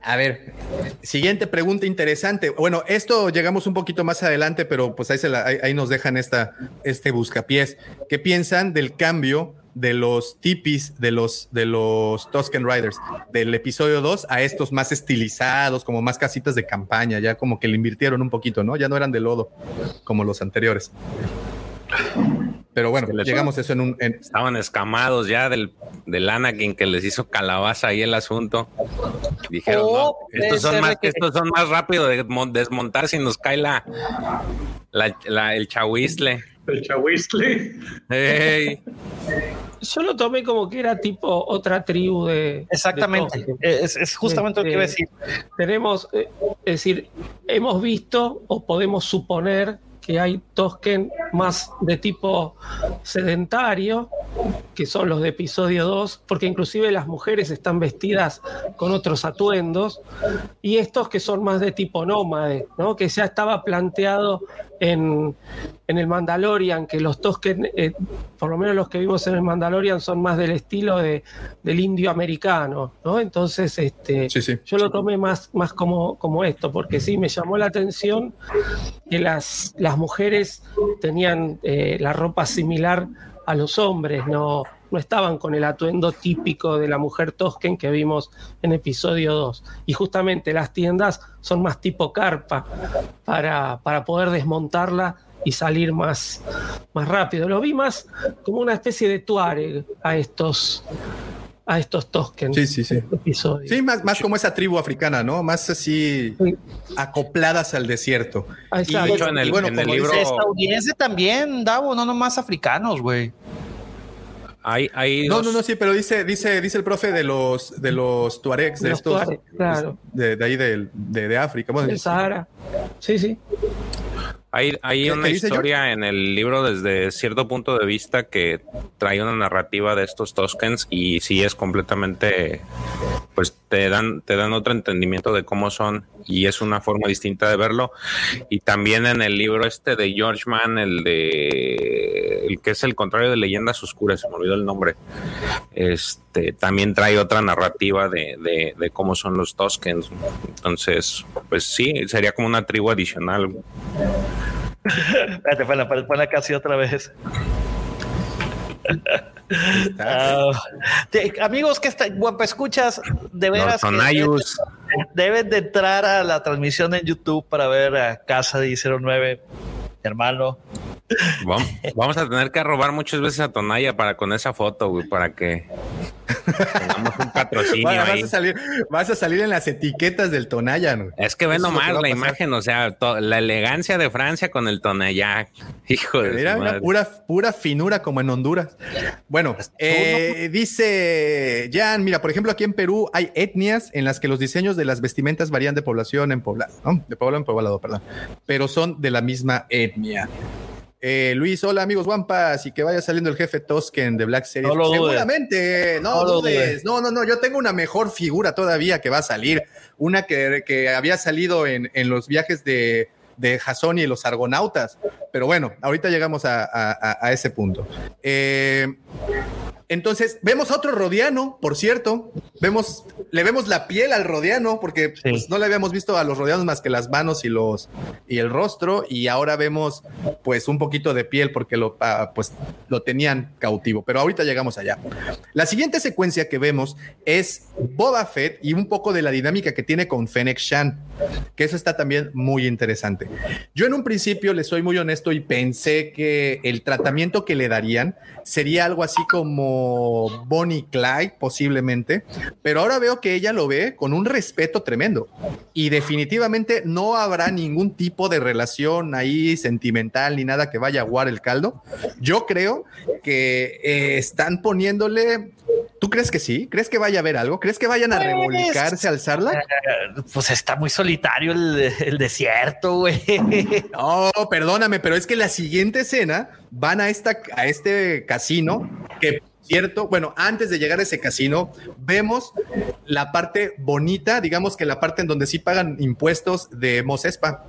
A ver, siguiente pregunta interesante. Bueno, esto llegamos un poquito más adelante, pero pues ahí, nos dejan esta, este buscapiés. ¿Qué piensan del cambio de los tipis de los, de los Tusken Riders del episodio 2 a estos más estilizados, como más casitas de campaña? Ya como que le invirtieron un poquito, ¿no? Ya no eran de lodo como los anteriores. Pero bueno, llegamos a eso en un. Estaban escamados ya del, del Anakin que les hizo calabaza ahí el asunto. Dijeron, no, oh, estos son, más, estos son más rápidos de desmontar si nos cae la, la, el chahuistle. El chahuistle. Yo lo tomé como que era tipo otra tribu de. Exactamente. es, justamente lo que iba a decir. Tenemos, eh, es decir, hemos visto o podemos suponer que hay Tosken más de tipo sedentario, que son los de episodio 2, porque inclusive las mujeres están vestidas con otros atuendos, y estos que son más de tipo nómade, ¿no? que ya estaba planteado en, el Mandalorian, que los Tosken, eh, por lo menos los que vimos en el Mandalorian, son más del estilo de, del indio americano, ¿no? Entonces, este, yo lo tomé más, más como, como esto, porque sí, me llamó la atención que las, las mujeres tenían eh, la ropa similar a los hombres, no, no estaban con el atuendo típico de la mujer Tosken que vimos en episodio 2. Y justamente las tiendas son más tipo carpa para, para poder desmontarla y salir más, más rápido. Lo vi más como una especie de tuareg a estos a estos Tosken. Sí, sí, sí. Sí, más, más como esa tribu africana, ¿no? Más así acopladas al desierto. Y, en el, bueno, como libro... estadounidense también, Davo, no nomás africanos, güey. Hay, hay no, no, no, sí, pero dice, dice, dice el profe de los de los tuaregs, de, estos, claro. de, ahí de, de, África. Bueno, el Sahara. Sí, sí. Hay, una historia en el libro desde cierto punto de vista que trae una narrativa de estos Toskens y sí es completamente, pues te dan, te dan otro entendimiento de cómo son y es una forma distinta de verlo. Y también en el libro este de George Mann, el de, el que es el contrario de Leyendas Oscuras, se me olvidó el nombre, este, también trae otra narrativa de, de, de cómo son los Toskens. Entonces, pues sí, sería como una tribu adicional. Espérate, ponla, ponla casi otra vez. Ah, amigos que está, guapa, escuchas, de veras deben de entrar a la transmisión en YouTube para ver a Casa de 09 hermano. Vamos, a tener que robar muchas veces a Tonaya para con esa foto, güey, para que tengamos un patrocinio vas A salir, vas a salir en las etiquetas del Tonaya, Es que ve nomás la imagen, o sea, la elegancia de Francia con el Tonaya. Hijo de Mira, una pura, pura finura como en Honduras. Bueno, eh, dice Jan, mira, por ejemplo, aquí en Perú hay etnias en las que los diseños de las vestimentas varían de población en poblado, de pueblo en poblado, perdón, pero son de la misma etnia. Eh, Luis, hola amigos Wampas y que vaya saliendo el jefe Tosken de Black Series. Seguramente, no, no dudes. No, no, no, yo tengo una mejor figura todavía que va a salir. Una que, que había salido en, en, los viajes de, de Jason y los argonautas. Pero bueno, ahorita llegamos a, a, a ese punto. Eh, entonces, vemos a otro Rodiano, por cierto. Vemos, le vemos la piel al Rodiano, porque pues, no le habíamos visto a los Rodianos más que las manos y los y el rostro. Y ahora vemos, pues, un poquito de piel porque lo, ah, pues, lo tenían cautivo. Pero ahorita llegamos allá. La siguiente secuencia que vemos es Boba Fett y un poco de la dinámica que tiene con Fennec Shan, que eso está también muy interesante. Yo en un principio le soy muy honesto y pensé que el tratamiento que le darían sería algo así como Bonnie Clyde, posiblemente, pero ahora veo que ella lo ve con un respeto tremendo y definitivamente no habrá ningún tipo de relación ahí sentimental ni nada que vaya a aguar el caldo. Yo creo que eh, están poniéndole ¿Tú crees que sí? ¿Crees que vaya a haber algo? ¿Crees que vayan a pues, revolcarse, alzarla? Eh, pues está muy solitario el, desierto, güey. No, perdóname, pero es que la siguiente escena van a, esta, a este casino que cierto, bueno, antes de llegar a ese casino, vemos la parte bonita, digamos que la parte en donde sí pagan impuestos de Mosespa,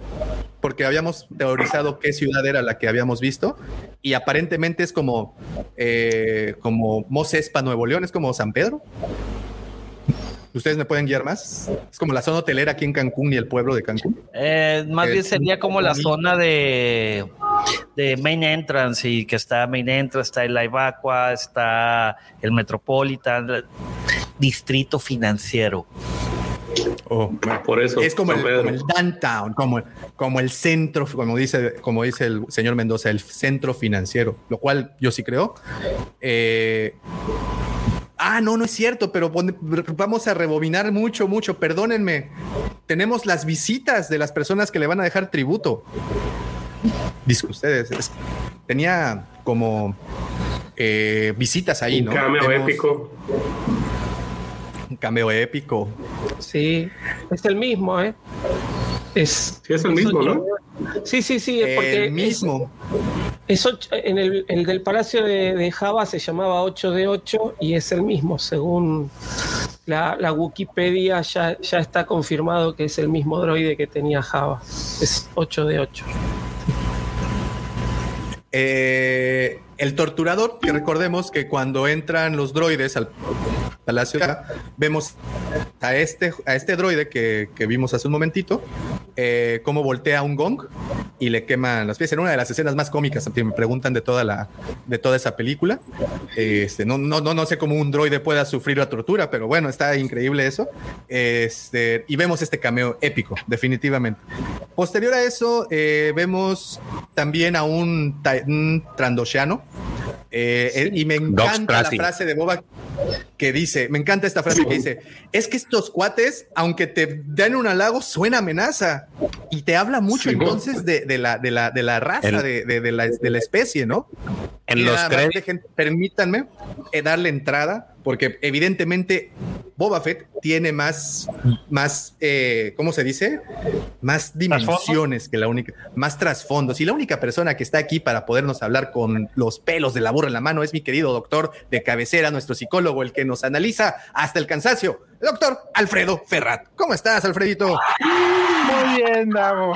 porque habíamos teorizado qué ciudad era la que habíamos visto, y aparentemente es como, eh, como Mosespa, Nuevo León, es como San Pedro. ¿Ustedes me pueden guiar más? Es como la zona hotelera aquí en Cancún y el pueblo de Cancún. Eh, más bien sería como la zona de, de Main Entrance y que está Main Entrance, está el Live Aqua, está el Metropolitan, distrito financiero. Oh, por eso es como el, downtown, como, como el centro, como dice, como dice el señor Mendoza, el centro financiero, lo cual yo sí creo. Eh, Ah, no, no es cierto, pero vamos a rebobinar mucho, mucho. Perdónenme. Tenemos las visitas de las personas que le van a dejar tributo. Dice ustedes, tenía como eh, visitas ahí, ¿no? Épico. Un cameo épico. Sí, es el mismo, ¿eh? Es, sí, es el mismo, ¿no? Sí, sí, sí, es porque el mismo. Es, en el, del Palacio de, Java se llamaba 8 de 8 y es el mismo, según la, Wikipedia ya, ya está confirmado que es el mismo droide que tenía Java. Es 8 de 8. Eh, el torturador, que recordemos que cuando entran los droides al palacio, vemos a este, a este droide que, vimos hace un momentito, eh, cómo voltea un gong y le queman las pies. En una de las escenas más cómicas, me preguntan de toda la, de toda esa película. Este, no, no, no, no sé cómo un droide pueda sufrir la tortura, pero bueno, está increíble eso. Este, y vemos este cameo épico, definitivamente. Posterior a eso, eh, vemos también a un, un Trandoshiano eh, y me encanta la frase de Boba que dice, me encanta esta frase que dice, es que estos cuates, aunque te den un halago, suena amenaza y te habla mucho entonces de, la, de, la, de la raza, de, la, especie, ¿no? En los permítanme eh, darle entrada porque evidentemente Boba Fett tiene más, más, eh, ¿cómo se dice? Más dimensiones que la única, más trasfondos. Y la única persona que está aquí para podernos hablar con los pelos de la burra en la mano es mi querido doctor de cabecera, nuestro psicólogo, el que nos analiza hasta el cansancio, el doctor Alfredo Ferrat. ¿Cómo estás, Alfredito? Muy bien, Davo.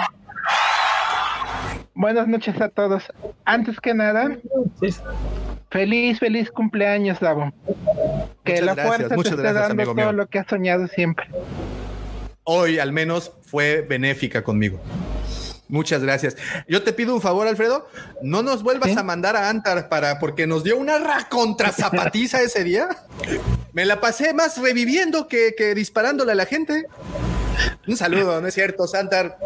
Buenas noches a todos. Antes que nada, Feliz, feliz cumpleaños, Davo. Que la fuerza te esté dando todo lo que has soñado siempre. Hoy al menos fue benéfica conmigo. Muchas gracias. Yo te pido un favor, Alfredo, no nos vuelvas a mandar a Antar para porque nos dio una ra contra zapatiza ese día. Me la pasé más reviviendo que, que disparándole a la gente. Un saludo, ¿no es cierto, Santar?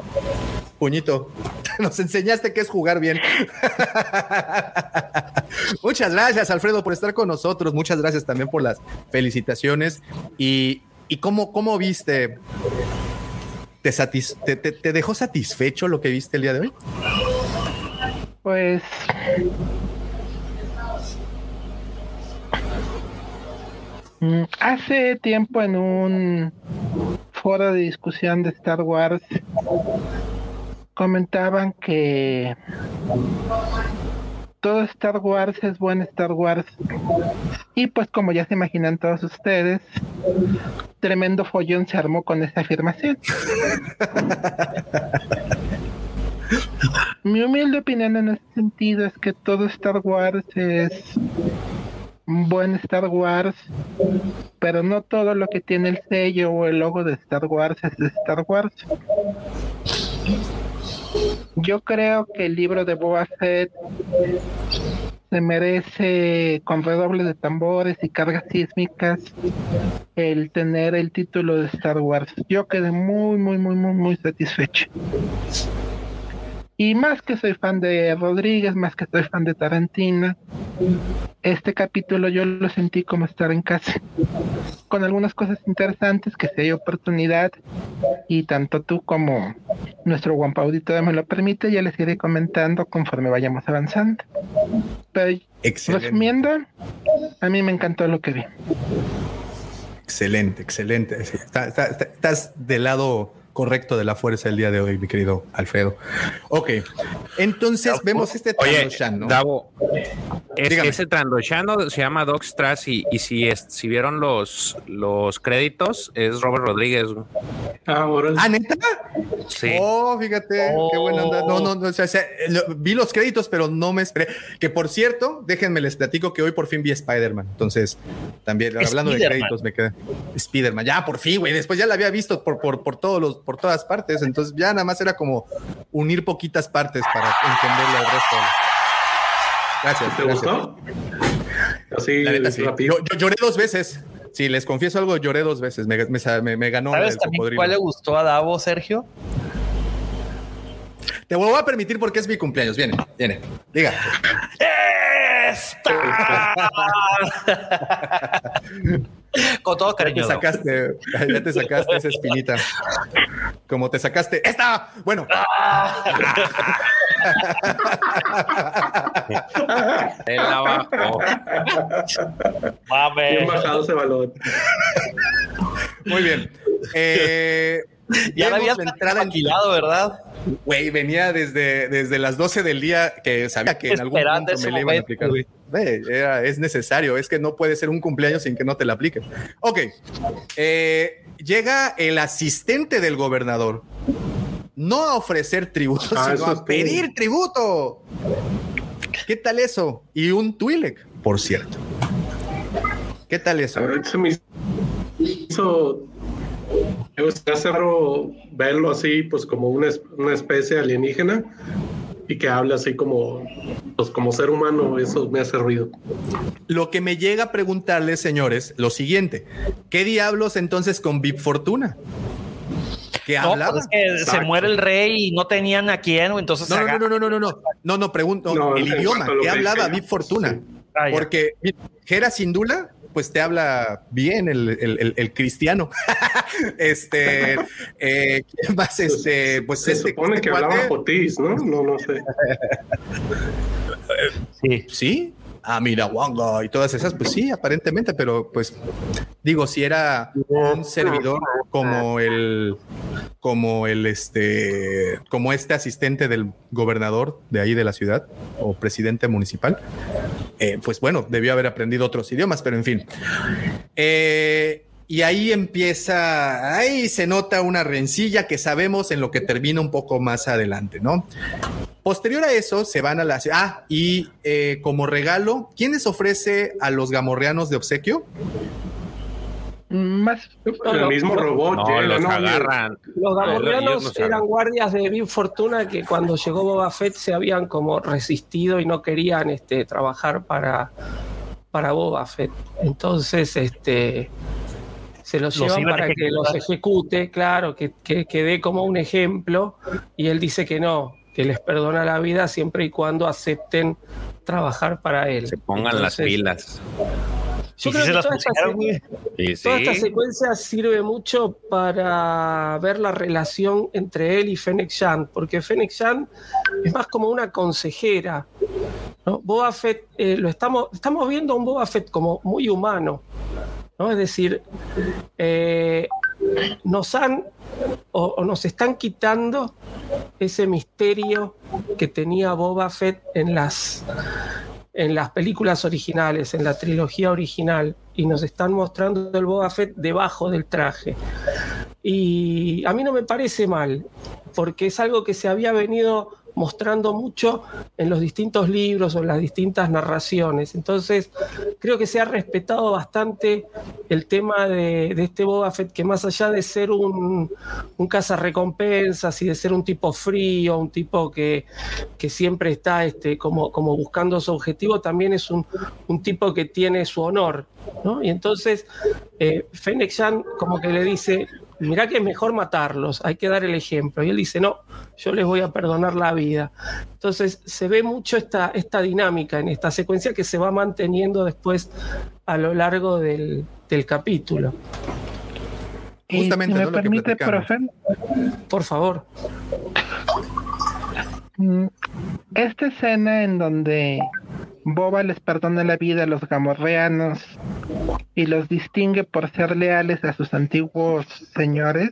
Puñito, nos enseñaste que es jugar bien. Muchas gracias, Alfredo, por estar con nosotros. Muchas gracias también por las felicitaciones. ¿Y, y cómo, cómo viste? ¿Te, dejó satisfecho lo que viste el día de hoy? Pues mm, Hace tiempo en un foro de discusión de Star Wars comentaban que todo Star Wars es buen Star Wars. Y pues como ya se imaginan todos ustedes, tremendo follón se armó con esa afirmación. Mi humilde opinión en ese sentido es que todo Star Wars es buen Star Wars, pero no todo lo que tiene el sello o el logo de Star Wars es de Star Wars. Yo creo que el libro de Boba Fett se merece con redoble de tambores y cargas sísmicas el tener el título de Star Wars. Yo quedé muy, muy, muy, muy, muy satisfecho. Y más que soy fan de Rodríguez, más que soy fan de Tarantino, este capítulo yo lo sentí como estar en casa, con algunas cosas interesantes que si hay oportunidad y tanto tú como nuestro Juan Paudito me lo permite, ya les iré comentando conforme vayamos avanzando. Pero resumiendo, a mí me encantó lo que vi. Excelente, excelente. estás del lado correcto de la fuerza el día de hoy, mi querido Alfredo. Ok, entonces vemos este Trandoshan, ¿no? Davo, ese Trandoshano se llama Doc Strass y, si, si vieron los, los créditos, es Robert Rodríguez. Ah, ¿Ah neta? Sí. Oh, fíjate, qué buena onda. No, no, no, o sea, vi los créditos, pero no me esperé. Que por cierto, déjenme les platico que hoy por fin vi Spider-Man. Entonces, también hablando de créditos, me quedé. Spider-Man, ya por fin, güey. Después ya la había visto por, por, por todos los por todas partes. Entonces ya nada más era como unir poquitas partes para entenderlo el resto. Gracias. ¿Te gustó? Así, Yo, lloré dos veces. Si les confieso algo, lloré dos veces. Me, me, ganó ¿Sabes el cuál le gustó a Davo, Sergio? Te voy a permitir porque es mi cumpleaños. Viene, viene. Diga. ¡Esta! Con todo cariño. Ya te sacaste, ya te sacaste esa espinita. Como te sacaste esta. Bueno. El abajo. Mame. Bien bajado ese balón. Muy bien. Eh, ya la habías alquilado, ¿verdad? Güey, venía desde, desde las 12 del día que sabía que en algún momento me le iban a aplicar. es necesario, es que no puede ser un cumpleaños sin que no te la apliquen. Ok, eh, llega el asistente del gobernador, no a ofrecer tributo, ah, sino a pedir tributo. ¿Qué tal eso? Y un Twi'lek, por cierto. ¿Qué tal eso? Se me hizo me hace raro verlo así, pues como una, una, especie alienígena y que habla así como, pues como ser humano, eso me hace ruido. Lo que me llega a preguntarles, señores, lo siguiente, ¿qué diablos entonces con Big Fortuna? que no, hablaba. Pues que se muere el rey y no tenían a quién, entonces. No, no, no, no, no, no, no, no, no, pregunto el idioma, ¿qué hablaba Big Fortuna? Ah, Porque Gera Sindula pues te habla bien el, cristiano. este, eh, ¿quién más? Este, pues se este, supone que hablaba Jotis, ¿no? No, no sé. sí. ¿Sí? Ah, mira, Wanga y todas esas, pues sí, aparentemente, pero pues digo, si era un servidor como el, como el, este, como este asistente del gobernador de ahí de la ciudad o presidente municipal, eh, pues bueno, debió haber aprendido otros idiomas, pero en fin. Eh, y ahí empieza, ahí se nota una rencilla que sabemos en lo que termina un poco más adelante, ¿no? Posterior a eso, se van a la... Ah, y eh, como regalo, ¿quién les ofrece a los gamorreanos de obsequio? Más el mismo robot. No, los agarran. Los gamorreanos eran guardias de Big Fortuna que cuando llegó Boba Fett se habían como resistido y no querían este, trabajar para, para Boba Fett. Entonces, este se los, llevan para que los ejecute, claro, que, que, dé como un ejemplo, y él dice que no, que les perdona la vida siempre y cuando acepten trabajar para él. Se pongan las pilas. Yo creo que toda, esta, secuencia sirve mucho para ver la relación entre él y Fennec Shan, porque Fennec Shan es más como una consejera. ¿no? Boba Fett, eh, lo estamos, estamos viendo a un Boba Fett como muy humano. ¿no? Es decir, eh, nos han o, nos están quitando ese misterio que tenía Boba Fett en las, en las películas originales, en la trilogía original, y nos están mostrando el Boba Fett debajo del traje. Y a mí no me parece mal, porque es algo que se había venido mostrando mucho en los distintos libros o en las distintas narraciones. Entonces, creo que se ha respetado bastante el tema de, este Boba Fett, que más allá de ser un, un cazarrecompensas y de ser un tipo frío, un tipo que, siempre está este, como, como buscando su objetivo, también es un, tipo que tiene su honor. Y entonces, eh, Fennec como que le dice, mirá que es mejor matarlos, hay que dar el ejemplo. Y él dice, no, yo les voy a perdonar la vida. Entonces se ve mucho esta, esta dinámica en esta secuencia que se va manteniendo después a lo largo del, capítulo. Justamente, ¿Me permite, profe? Por favor. Mm, esta escena en donde Boba les perdona la vida a los gamorreanos y los distingue por ser leales a sus antiguos señores,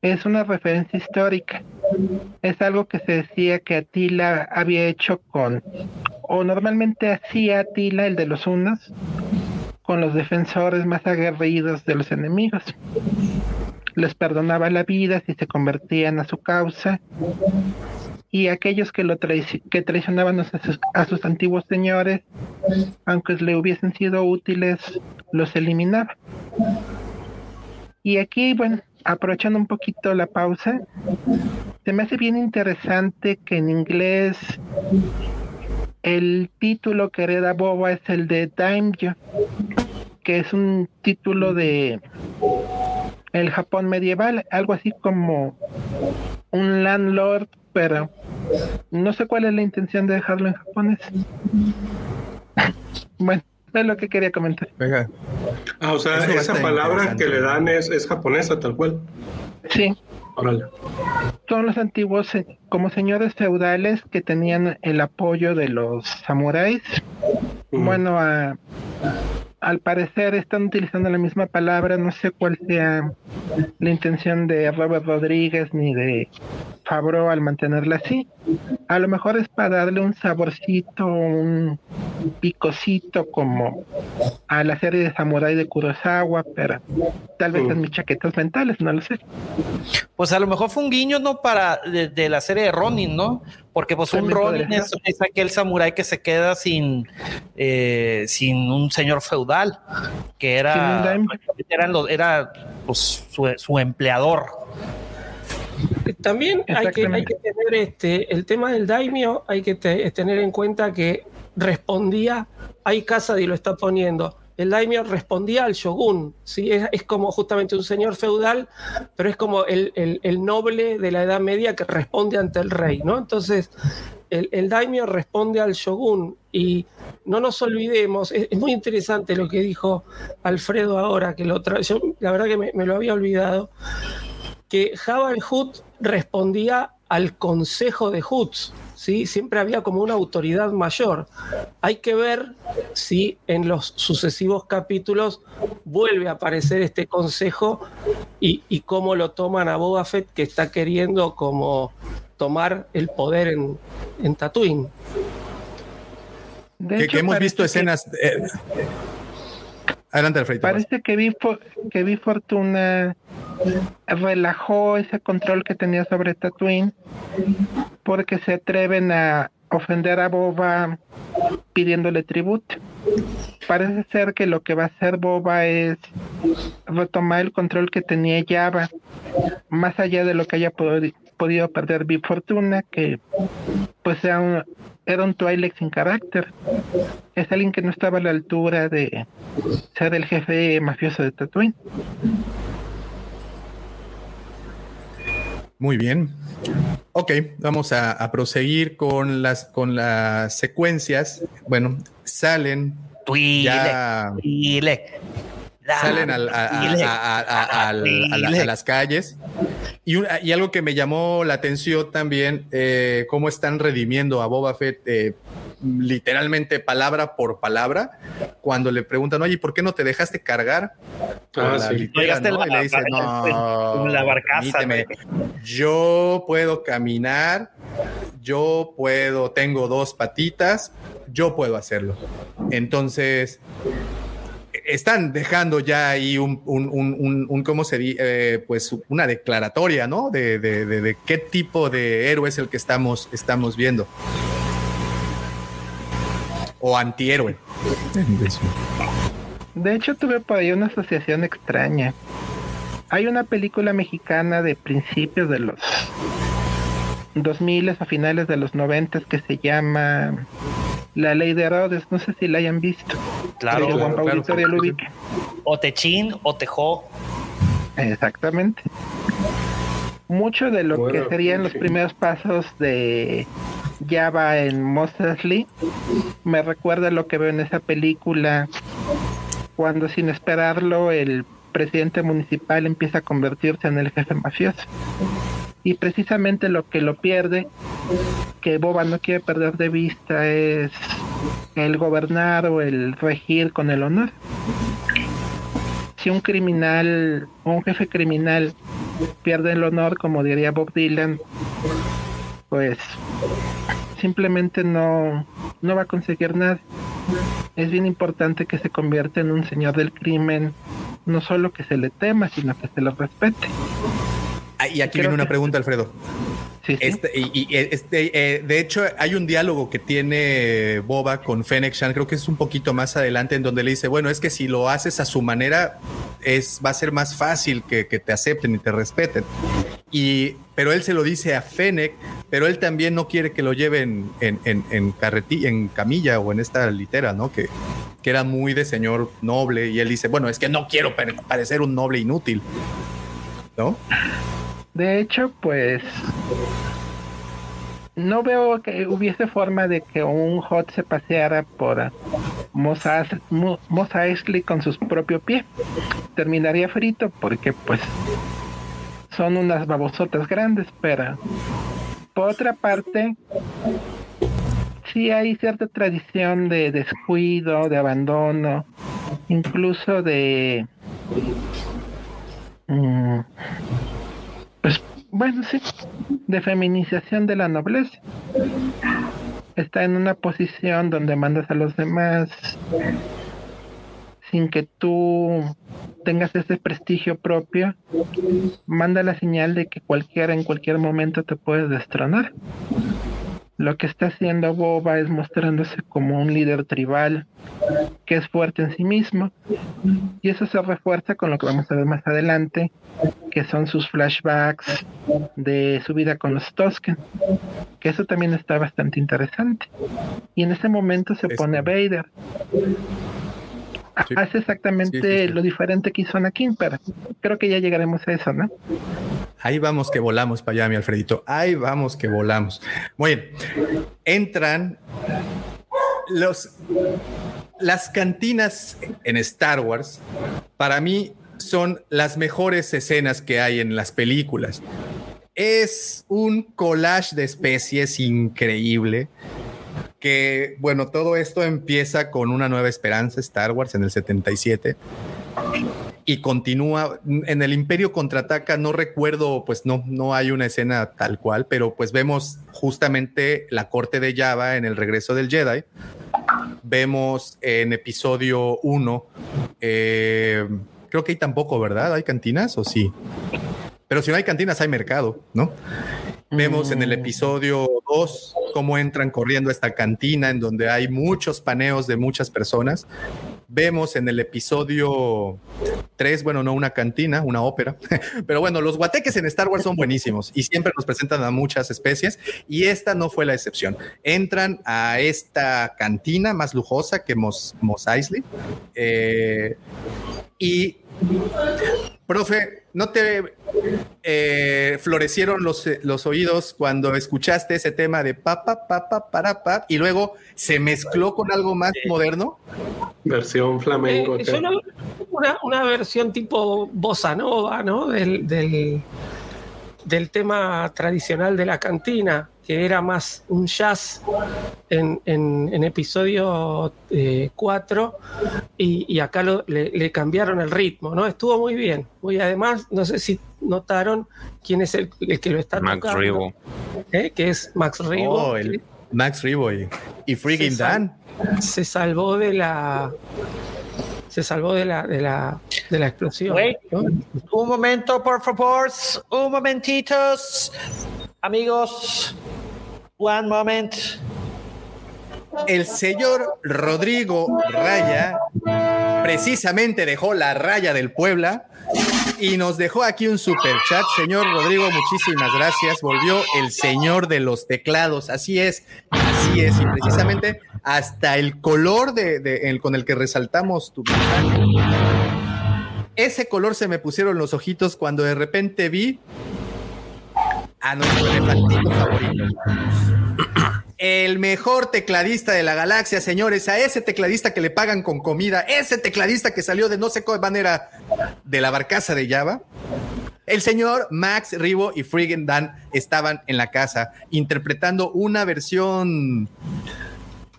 es una referencia histórica. Es algo que se decía que Atila había hecho con, o normalmente hacía Atila, el de los unos, con los defensores más aguerridos de los enemigos les perdonaba la vida si se convertían a su causa y aquellos que lo traicionaban a sus, antiguos señores, aunque le hubiesen sido útiles, los eliminaba. Y aquí, bueno, aprovechando un poquito la pausa, se me hace bien interesante que en inglés el título que hereda Boba es el de Daimyo, que es un título de el Japón medieval, algo así como un landlord, pero no sé cuál es la intención de dejarlo en japonés. bueno, es lo que quería comentar. Venga. Ah, o sea, esa palabra que le dan es, es japonesa, tal cual. Sí. Son los antiguos eh, como señores feudales que tenían el apoyo de los samuráis. Bueno, a al parecer están utilizando la misma palabra, no sé cuál sea la intención de Robert Rodríguez ni de Fabro al mantenerla así. A lo mejor es para darle un saborcito, un picocito como a la serie de Samurai de Kurosawa, pero tal vez en mis chaquetas mentales, no lo sé. Pues a lo mejor fue un guiño, ¿no? Para de, la serie de Ronin, ¿no? Porque pues un Ronin es, aquel samurái que se queda sin, eh, sin un señor feudal, que era, era, era pues, su, su empleador. También hay que, hay que, tener este, el tema del daimio, hay que tener en cuenta que respondía, hay casa y lo está poniendo, el daimyo respondía al shogun, ¿sí? es, como justamente un señor feudal, pero es como el, noble de la Edad Media que responde ante el rey, ¿no? Entonces, el, el responde al shogun y no nos olvidemos, es, muy interesante lo que dijo Alfredo ahora, que lo yo, la verdad que me, me lo había olvidado, que Hut respondía al consejo de Huts. ¿sí? siempre había como una autoridad mayor. Hay que ver si en los sucesivos capítulos vuelve a aparecer este consejo y, cómo lo toman a Boba Fett que está queriendo como tomar el poder en, en Tatooine. que, hemos visto escenas... Eh, Adelante, Alfredo. Parece que vi, que vi Fortuna relajó ese control que tenía sobre Tatooine porque se atreven a ofender a Boba pidiéndole tributo. Parece ser que lo que va a hacer Boba es retomar el control que tenía Java, más allá de lo que haya podido perder Big Fortuna, que pues sea un, era un Twilight sin carácter. Es alguien que no estaba a la altura de ser el jefe mafioso de Tatooine. Muy bien. Ok, vamos a, proseguir con las, con las secuencias. Bueno, salen ya salen a, las calles. Y, y, algo que me llamó la atención también, eh, cómo están redimiendo a Boba Fett eh, literalmente palabra por palabra, cuando le preguntan, oye, ¿por qué no te dejaste cargar? Ah, la Y le dice, no, la barcaza, yo puedo caminar, yo puedo, tengo dos patitas, yo puedo hacerlo. Entonces, están dejando ya ahí un, un, ¿cómo se dice? Eh, pues una declaratoria, ¿no? De, de, qué tipo de héroe es el que estamos, estamos viendo. O antihéroe. De hecho, tuve por ahí una asociación extraña. Hay una película mexicana de principios de los 2000 a finales de los 90 que se llama La Ley de Herodes. No sé si la hayan visto. Claro, O Techín o Tejó. Exactamente. Mucho de lo que serían los primeros pasos de Java en Moses me recuerda lo que veo en esa película cuando sin esperarlo el presidente municipal empieza a convertirse en el jefe mafioso y precisamente lo que lo pierde, que Boba no quiere perder de vista, es el gobernar o el regir con el honor. Si un criminal o un jefe criminal pierde el honor, como diría Bob Dylan, pues simplemente no, no va a conseguir nada. Es bien importante que se convierta en un señor del crimen, no solo que se le tema, sino que se lo respete. Y aquí viene una pregunta, Alfredo. Este, y, este, eh, de hecho, hay un diálogo que tiene Boba con Fennec Shan, creo que es un poquito más adelante, en donde le dice, bueno, es que si lo haces a su manera, es, va a ser más fácil que, te acepten y te respeten. Y, pero él se lo dice a Fennec, pero él también no quiere que lo lleven en, en, en, en camilla o en esta litera, ¿no? Que, que era muy de señor noble. Y él dice, bueno, es que no quiero parecer un noble inútil, ¿no? De hecho, pues no veo que hubiese forma de que un hot se paseara por Mos Eisley con sus propios pies. Terminaría frito porque pues son unas babosotas grandes, pero por otra parte sí hay cierta tradición de descuido, de abandono incluso de... Mm, pues bueno, sí, de feminización de la nobleza. Está en una posición donde mandas a los demás sin que tú tengas ese prestigio propio, manda la señal de que cualquiera en cualquier momento te puedes destronar. Lo que está haciendo Boba es mostrándose como un líder tribal que es fuerte en sí mismo y eso se refuerza con lo que vamos a ver más adelante, que son sus flashbacks de su vida con los Tosken, que eso también está bastante interesante. Y en ese momento se pone a Vader hace exactamente lo diferente que hizo Anakin, pero creo que ya llegaremos a eso, ¿no? Ahí vamos que volamos para allá, mi Alfredito. Ahí vamos que volamos. Muy bien. Entran los las cantinas en Star Wars. Para mí son las mejores escenas que hay en las películas. Es un collage de especies increíble que, bueno, todo esto empieza con una nueva esperanza, Star Wars en el 77, y continúa en el Imperio contraataca, no recuerdo, pues no, no hay una escena tal cual, pero pues vemos justamente la corte de Java en el regreso del Jedi. Vemos en episodio 1, eh, creo que hay tampoco, ¿verdad? ¿Hay cantinas o sí? Pero si no hay cantinas, hay mercado, ¿no? Vemos en el mm. episodio 2 cómo entran corriendo a esta cantina en donde hay muchos paneos de muchas personas. Vemos en el episodio 3, bueno, no una cantina, una ópera, pero bueno, los guateques en Star Wars son buenísimos y siempre nos presentan a muchas especies y esta no fue la excepción. Entran a esta cantina más lujosa que Mos, Eisley eh, y Profe, ¿no te eh, florecieron los, los, oídos cuando escuchaste ese tema de papa, papa, para, pa, y luego se mezcló con algo más moderno? Versión flamenco. Eh, una, versión tipo bossa nova, ¿no? del, del tema tradicional de la cantina, que era más un jazz en, en, episodio 4, eh, y, acá le, cambiaron el ritmo, ¿no? Estuvo muy bien. Y además, no sé si notaron quién es el, que lo está Max tocando. ¿eh? Que es Max Ribo. Oh, Max Ribo y, y Freaking Dan. Se salvó de la se salvó de la, de la, de la explosión. Un momento, por favor, un momentitos. Amigos, one moment. El señor Rodrigo Raya precisamente dejó la raya del Puebla y nos dejó aquí un super chat. Señor Rodrigo, muchísimas gracias. Volvió el señor de los teclados. Así es, así es. Y precisamente hasta el color con el que resaltamos tu mensaje. Ese color se me pusieron los ojitos cuando de repente vi a nuestro elefantito favorito. El mejor tecladista de la galaxia, señores, a ese tecladista que le pagan con comida, ese tecladista que salió de no sé qué manera de la barcaza de Java. El señor Max Ribo y Friggin Dan estaban en la casa interpretando una versión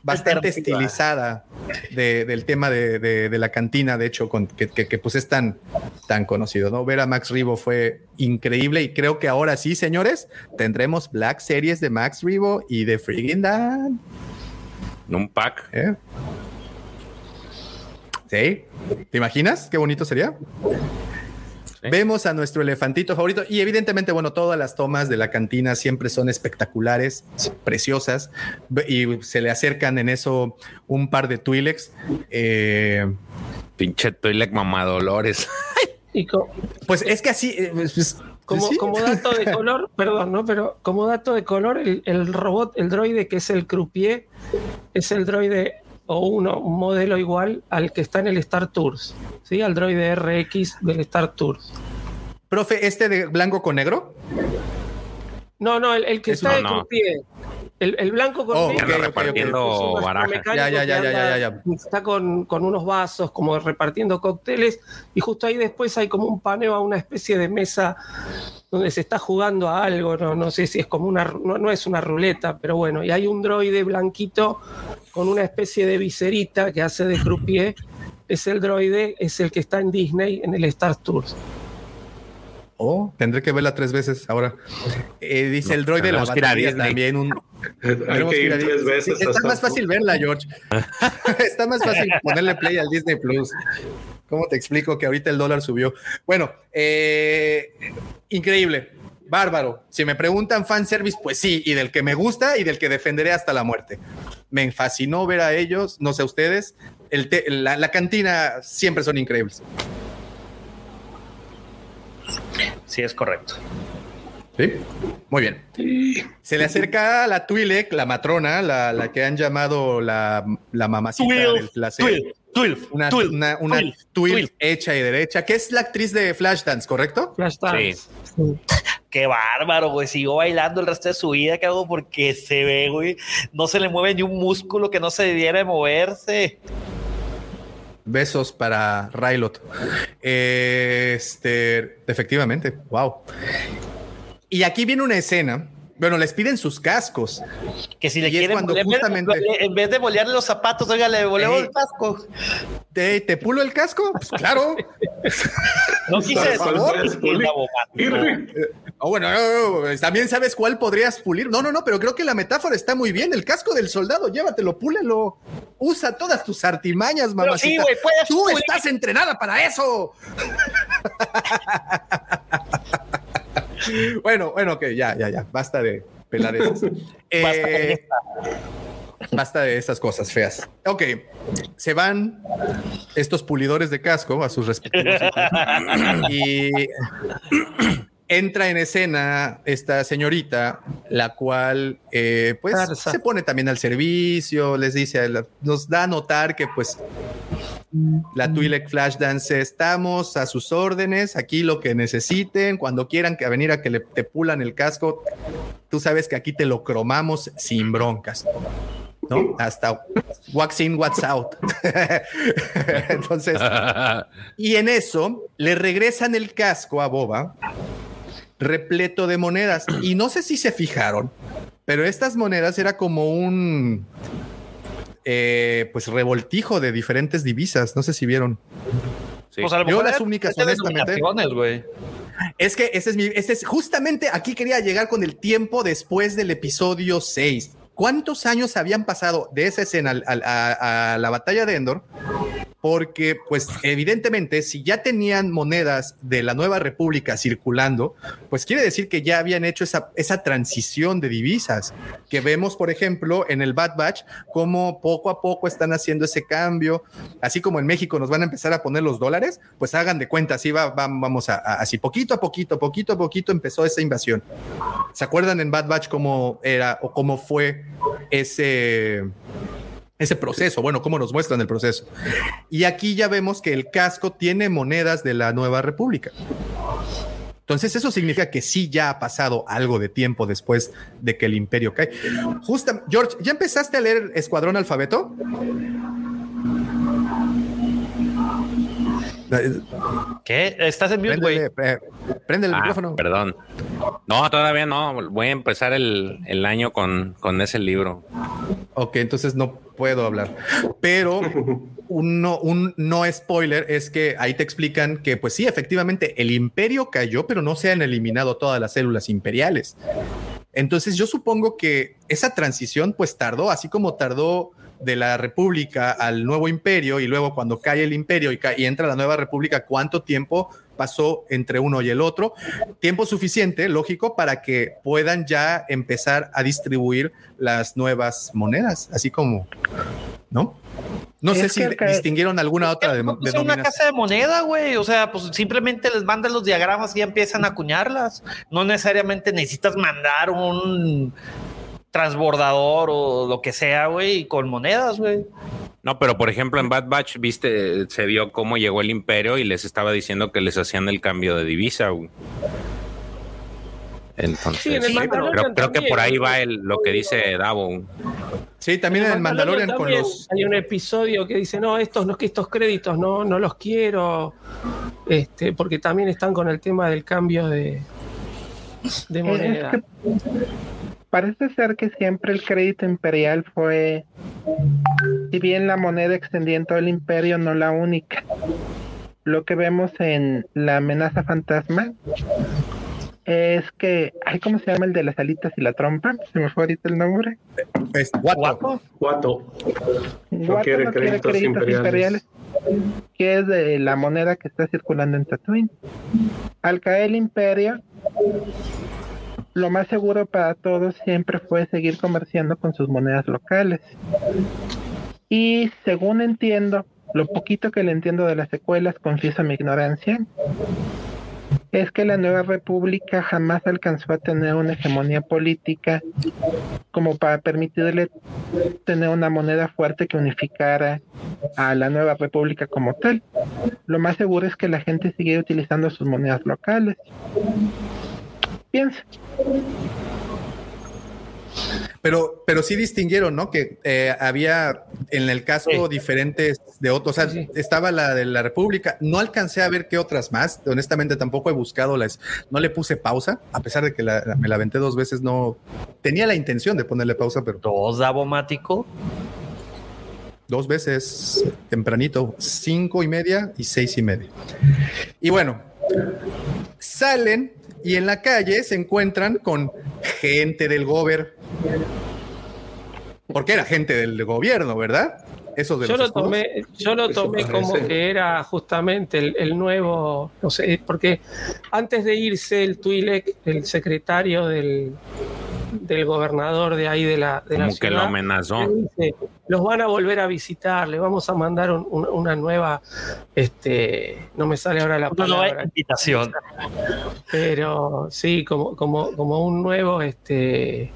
bastante estilizada del tema de, la cantina, de hecho, con, que, pues es tan, tan conocido, ¿no? Ver a Max Ribo fue increíble y creo que ahora sí, señores, tendremos Black Series de Max Ribo y de Friggin' Dan. Un pack. ¿Eh? ¿Sí? ¿Te imaginas qué bonito sería? Vemos a nuestro elefantito favorito y evidentemente, bueno, todas las tomas de la cantina siempre son espectaculares, preciosas y se le acercan en eso un par de Twi'leks. Eh, Pinche Twi'lek mamadolores. pues es que así... Eh, pues, como, como, dato de color, perdón, ¿no? Pero como dato de color, el, el, robot, el droide que es el croupier, es el droide o uno, un modelo igual al que está en el Star Tours, ¿sí? Al droide RX del Star Tours. Profe, ¿este de blanco con negro? No, no, el, que está de croupier. El, blanco con oh, repartiendo Ya, ya, ya, ya, ya, Está con, unos vasos, como repartiendo cócteles, y justo ahí después hay como un paneo a una especie de mesa donde se está jugando a algo, no, no sé si es como una, no, es una ruleta, pero bueno, y hay un droide blanquito con una especie de viserita que hace de croupier. Es el droide, es el que está en Disney en el Star Tours. Oh, tendré que verla tres veces ahora. Eh, dice el droide de la batería también un. Hay que ir tres veces. Sí, está más fácil verla, George. está más fácil ponerle play al Disney Plus. ¿Cómo te explico que ahorita el dólar subió? Bueno, eh, increíble, bárbaro. Si me preguntan fanservice, pues sí, y del que me gusta y del que defenderé hasta la muerte. Me fascinó ver a ellos, no sé a ustedes. El la, la cantina siempre son increíbles. Sí, es correcto. Sí, muy bien. Se le acerca a la Twi'lek, la matrona, la, la que han llamado la, la mamacita del placer. Twilf, Una, Twilf, una, una Twilf, Twilf Twilf. hecha y derecha, que es la actriz de Flashdance, ¿correcto? Flashdance. Qué bárbaro, güey. Siguió bailando el resto de su vida, cabrón, porque se ve, güey. No se le mueve ni un músculo que no se debiera de moverse. Besos para Rylot. Este, efectivamente, wow. Y aquí viene una escena. Bueno, les piden sus cascos. Que si le Y es quieren, cuando en vez de- justamente- en vez de bolearle los zapatos, oiga, le Ey. el casco. ¿Te, te pulo el casco? Pues claro. No quise Por Oh, bueno, no, no, también sabes cuál podrías pulir. No, no, no, pero creo que la metáfora está muy bien. El casco del soldado, llévatelo, púlelo. Usa todas tus artimañas, sí, mamacita. puedes Tú pulir. estás entrenada para eso. bueno, bueno, ok, ya, ya, ya. Basta de pelar esas. Eh, Basta con esta. Basta de esas cosas feas. Ok, se van estos pulidores de casco a sus respectivos y entra en escena esta señorita, la cual eh, pues Garza. se pone también al servicio, les dice, la- nos da a notar que pues la Twi'lek Flashdance estamos a sus órdenes, aquí lo que necesiten, cuando quieran que venir a que le te pulan el casco, tú sabes que aquí te lo cromamos sin broncas. ¿No? Hasta what's in, what's out. Entonces, y en eso le regresan el casco a Boba repleto de monedas. Y no sé si se fijaron, pero estas monedas era como un eh, pues revoltijo de diferentes divisas. No sé si vieron. Sí. Pues a lo Yo las únicas, honestamente. Es que ese es mi, ese es justamente aquí quería llegar con el tiempo después del episodio 6. ¿Cuántos años habían pasado de esa escena al- al- a, a la batalla de Endor? Porque, pues, evidentemente, si ya tenían monedas de la nueva república circulando, pues quiere decir que ya habían hecho esa, esa transición de divisas que vemos, por ejemplo, en el Bad Batch, como poco a poco están haciendo ese cambio. Así como en México nos van a empezar a poner los dólares, pues hagan de cuenta, así va, va- vamos a, a- así poquito a poquito, poquito a poquito empezó esa invasión. ¿Se acuerdan en Bad Batch cómo era o cómo fue ese ese proceso, bueno, cómo nos muestran el proceso. Y aquí ya vemos que el casco tiene monedas de la nueva república. Entonces eso significa que sí ya ha pasado algo de tiempo después de que el imperio cae. Justa, George, ¿ya empezaste a leer Escuadrón Alfabeto? ¿Qué? ¿Estás en mute, güey? Eh, prende el Ah, micrófono. Perdón. No, todavía no. Voy a empezar el, el año con, con ese libro. Ok, entonces no puedo hablar. Pero un no, un no spoiler es que ahí te explican que, pues sí, efectivamente, el imperio cayó, pero no se han eliminado todas las células imperiales. Entonces yo supongo que esa transición pues tardó, así como tardó de la república al nuevo imperio y luego cuando cae el imperio y, y entra la nueva república, ¿cuánto tiempo pasó entre uno y el otro? Tiempo suficiente, lógico, para que puedan ya empezar a distribuir las nuevas monedas, así como, ¿no? No sé si que distinguieron alguna otra de, pues es una casa de moneda, güey. O sea, pues simplemente les mandan los diagramas y ya empiezan a acuñarlas. No necesariamente necesitas mandar un transbordador o lo que sea, güey, con monedas, güey. No, pero por ejemplo en Bad Batch, viste, se vio cómo llegó el imperio y les estaba diciendo que les hacían el cambio de divisa. güey. Entonces, Sí, en el creo, Mandalorian creo que por ahí va el, lo que dice Davo. Sí, también en el Mandalorian con los... Hay un episodio que dice, no, estos, no, que estos créditos no, no los quiero, este, porque también están con el tema del cambio de, de Es moneda. Parece ser que siempre el crédito imperial fue si bien la moneda extendía en todo el imperio, no la única. Lo que vemos en la amenaza fantasma es que, ay, ¿cómo se llama el de las alitas y la trompa? Se me fue ahorita el nombre. Es guato. Guato. Guato quiere no quiere créditos créditos imperiales. imperiales, que es de la moneda que está circulando en Tatooine. Al caer el imperio, lo más seguro para todos siempre fue seguir comerciando con sus monedas locales. Y según entiendo, lo poquito que le entiendo de las secuelas, confieso mi ignorancia, es que la nueva república jamás alcanzó a tener una hegemonía política como para permitirle tener una moneda fuerte que unificara a la nueva república como tal. Lo más seguro es que la gente sigue utilizando sus monedas locales. Piensa. Pero, pero sí distinguieron, ¿no? Que eh, había en el caso Sí. diferentes de otros. O sea, Sí. estaba la de la República. No alcancé a ver qué otras más. Honestamente, tampoco he buscado las. No le puse pausa, a pesar de que la- me la aventé dos veces. No tenía la intención de ponerle pausa, pero Dos Davomático. dos veces tempranito, cinco y media y seis y media. Y bueno, salen y en la calle se encuentran con gente del gober. Porque era gente del gobierno, ¿verdad? Eso de Yo lo tomé, yo lo Eso tomé como que era justamente el, el nuevo, no sé, porque antes de irse el Twi'lek, el secretario del, del gobernador de ahí de la, de la Como que lo ciudad, amenazó. dice, los van a volver a visitar, le vamos a mandar un- un- una nueva, este, no me sale ahora la Una nueva palabra, invitación. pero sí, como, como, como un nuevo, este,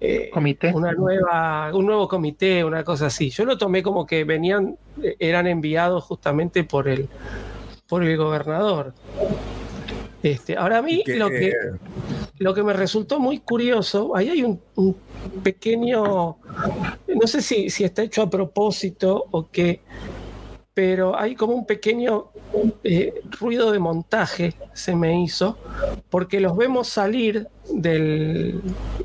eh, Comité. una nueva, un nuevo comité, una cosa así. Yo lo tomé como que venían, eran enviados justamente por el, por el gobernador. Este, ahora a mí Que, lo que eh, lo que me resultó muy curioso, ahí hay un, pequeño, no sé si, si está hecho a propósito o qué, pero hay como un pequeño eh, ruido de montaje se me hizo, porque los vemos salir del,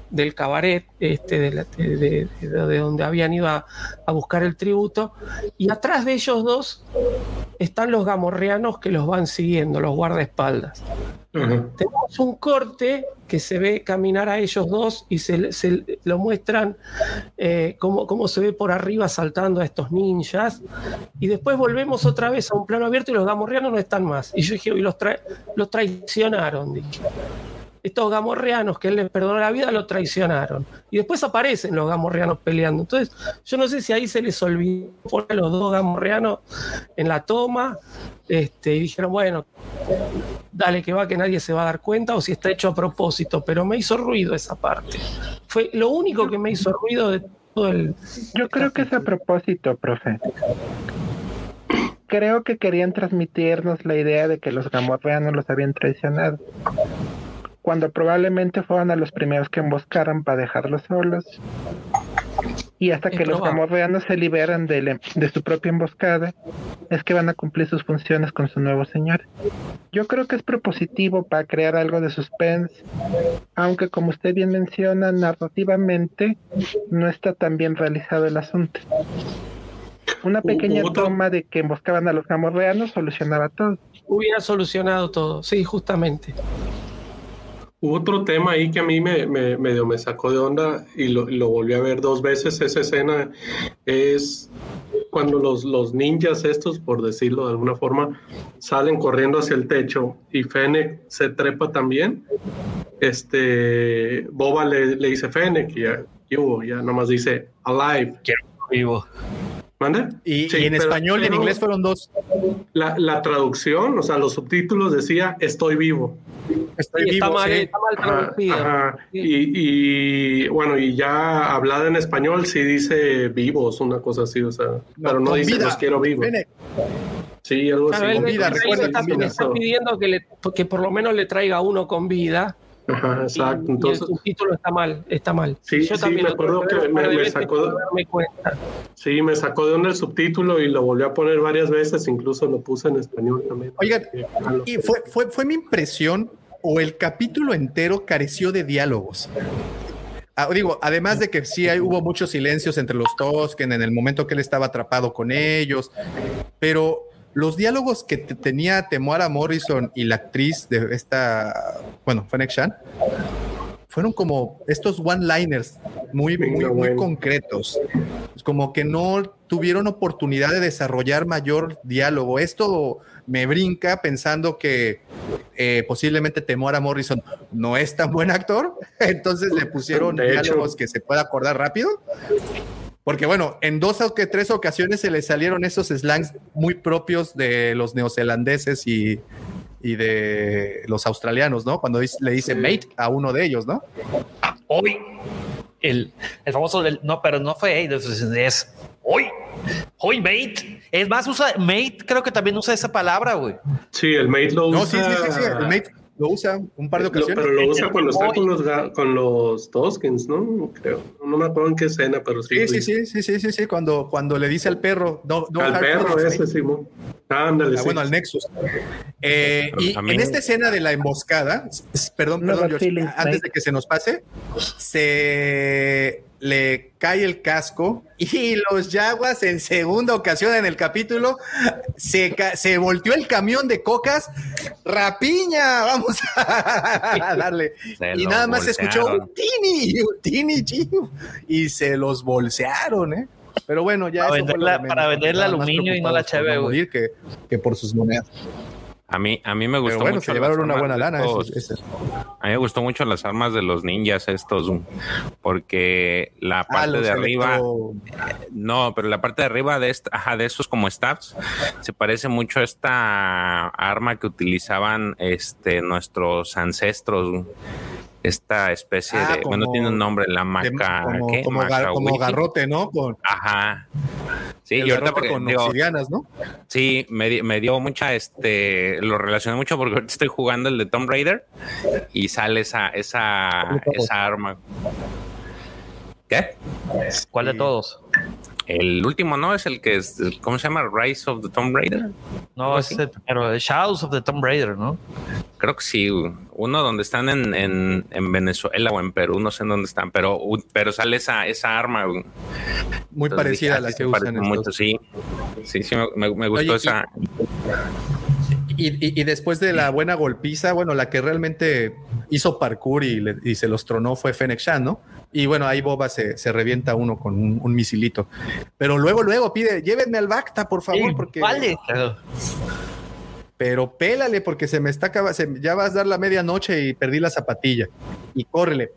del cabaret, este, de, la- de- de- de donde habían ido a, a buscar el tributo, y atrás de ellos dos están los gamorreanos que los van siguiendo, los guardaespaldas tenemos un corte que se ve caminar a ellos dos y se, se lo muestran eh, cómo, cómo se ve por arriba saltando a estos ninjas. Y después volvemos otra vez a un plano abierto y los gamorreanos no están más. Y yo dije, y los, tra- los traicionaron, dije. Estos gamorreanos que él les perdonó la vida lo traicionaron. Y después aparecen los gamorreanos peleando. Entonces, yo no sé si ahí se les olvidó a los dos gamorreanos en la toma. Este, y dijeron, bueno, dale que va que nadie se va a dar cuenta o si está hecho a propósito, pero me hizo ruido esa parte. Fue lo único que me hizo ruido de todo el... Yo creo que es a propósito, profe. Creo que querían transmitirnos la idea de que los gamorreanos los habían traicionado. Cuando probablemente fueron a los primeros que emboscaron para dejarlos solos. Y hasta que los probable. gamorreanos se liberan de, la- de su propia emboscada, es que van a cumplir sus funciones con su nuevo señor. Yo creo que es propositivo para crear algo de suspense, aunque como usted bien menciona, narrativamente no está tan bien realizado el asunto. Una pequeña toma de que emboscaban a los gamorreanos solucionaba todo. Hubiera solucionado todo, sí, justamente. Hubo otro tema ahí que a mí me, me- medio me sacó de onda y lo, lo volví a ver dos veces. Esa escena es cuando los, los ninjas estos, por decirlo de alguna forma, salen corriendo hacia el techo y Fennec se trepa también. Este, Boba le, le dice Fennec y ya, ¿qué hubo? ya nomás dice alive. Vivo. ¿Manda? Y, Sí, y en pero- español y en inglés fueron dos. La, la traducción, o sea, los subtítulos decía estoy vivo. Estoy Sí, está, vivo, mal, sí. está mal Ajá, traducido. ajá. Sí. Y, y, bueno, y ya hablada en español sí dice vivos, una cosa así, o sea, pero no dice vida. los quiero vivos. Fennec, Sí, algo así. Claro, él vida, él recuerda, está, está pidiendo que, le- que por lo menos le traiga uno con vida. Ajá, y- exacto. y, Entonces, el subtítulo está mal, está mal. Sí, sí, me lo acuerdo que me- de me sacó- cuenta. sí, me sacó de onda el subtítulo y lo volví a poner varias veces, incluso lo puse en español también. Oigan, Eh, ah, Y fue, fue, fue mi impresión, o el capítulo entero careció de diálogos. Ah, digo, además de que sí hay, hubo muchos silencios entre los Tosken en el momento que él estaba atrapado con ellos, pero los diálogos que tenía Temuara Morrison y la actriz de esta, bueno, Fennec Shan, fueron como estos one-liners muy, muy, muy concretos. Como que no tuvieron oportunidad de desarrollar mayor diálogo. Esto me brinca pensando que eh, posiblemente Temora Morrison no es tan buen actor, entonces le pusieron diálogos que se pueda acordar rápido. Porque bueno, en dos o tres ocasiones se le salieron esos slangs muy propios de los neozelandeses y, y de los australianos, ¿no? Cuando le dice mate a uno de ellos, ¿no? Hoy, el, el famoso del, no, pero no fue es hoy, hoy mate. Es más, usa mate, creo que también usa esa palabra, güey. Sí, el mate lo usa. No, sí, sí, sí, el mate lo usa un par de ocasiones. pero lo usa cuando está con los, con los Toskins, ¿no? Creo. No me acuerdo en qué escena, pero sí. Sí, sí, sí, sí, sí, sí, cuando, cuando le dice al perro. No, al perro ese, Simón. Ándale, ah, Bueno, al Nexus. Eh, y en esta escena de la emboscada, perdón, perdón, antes de que se nos pase, se le cae el casco y los Jaguas en segunda ocasión en el capítulo se, se volteó el camión de cocas. Rapiña, vamos a darle. y nada más se escuchó un tini, un tini, y se los bolsearon, ¿eh? Pero bueno, ya para, eso para vender el aluminio y no la cheve, que, que por sus monedas. A mí, a mí me gustó bueno, Se llevaron una buena lana. a mí me gustó mucho las armas de los ninjas estos, porque la ah, parte de arriba, no, pero la parte de arriba de esta, ajá, de estos como staffs, se parece mucho a esta arma que utilizaban este nuestros ancestros esta especie ah, de, bueno, tiene un nombre, la maca, como, ¿qué? Como, garrote, ¿no? Ajá. Sí, y ahorita porque, con ¿no? Sí, me, me, dio mucha, este, lo relacioné mucho porque ahorita estoy jugando el de Tomb Raider y sale esa, esa, esa arma. ¿Qué? ¿Cuál de todos? El último, ¿no? Es el que es, ¿cómo se llama? Rise of the Tomb Raider. No, es el primero, Shadows of the Tomb Raider, ¿no? Creo que sí. Uno donde están en, en, en Venezuela o en Perú, no sé en dónde están, pero, pero sale esa, esa arma. Muy parecida a la que usan. Mucho, sí, sí, sí, me, me gustó esa. Y, y, después de la buena golpiza, bueno, la que realmente hizo parkour y, y se los tronó fue Fennec Shan, ¿no? Y bueno, ahí Boba se, se revienta uno con un, misilito. Pero luego, luego pide, llévenme al Bacta, por favor, porque. Vale. Pero pélale, porque se me está acabando, ya vas a dar la medianoche y perdí la zapatilla. Y córrele.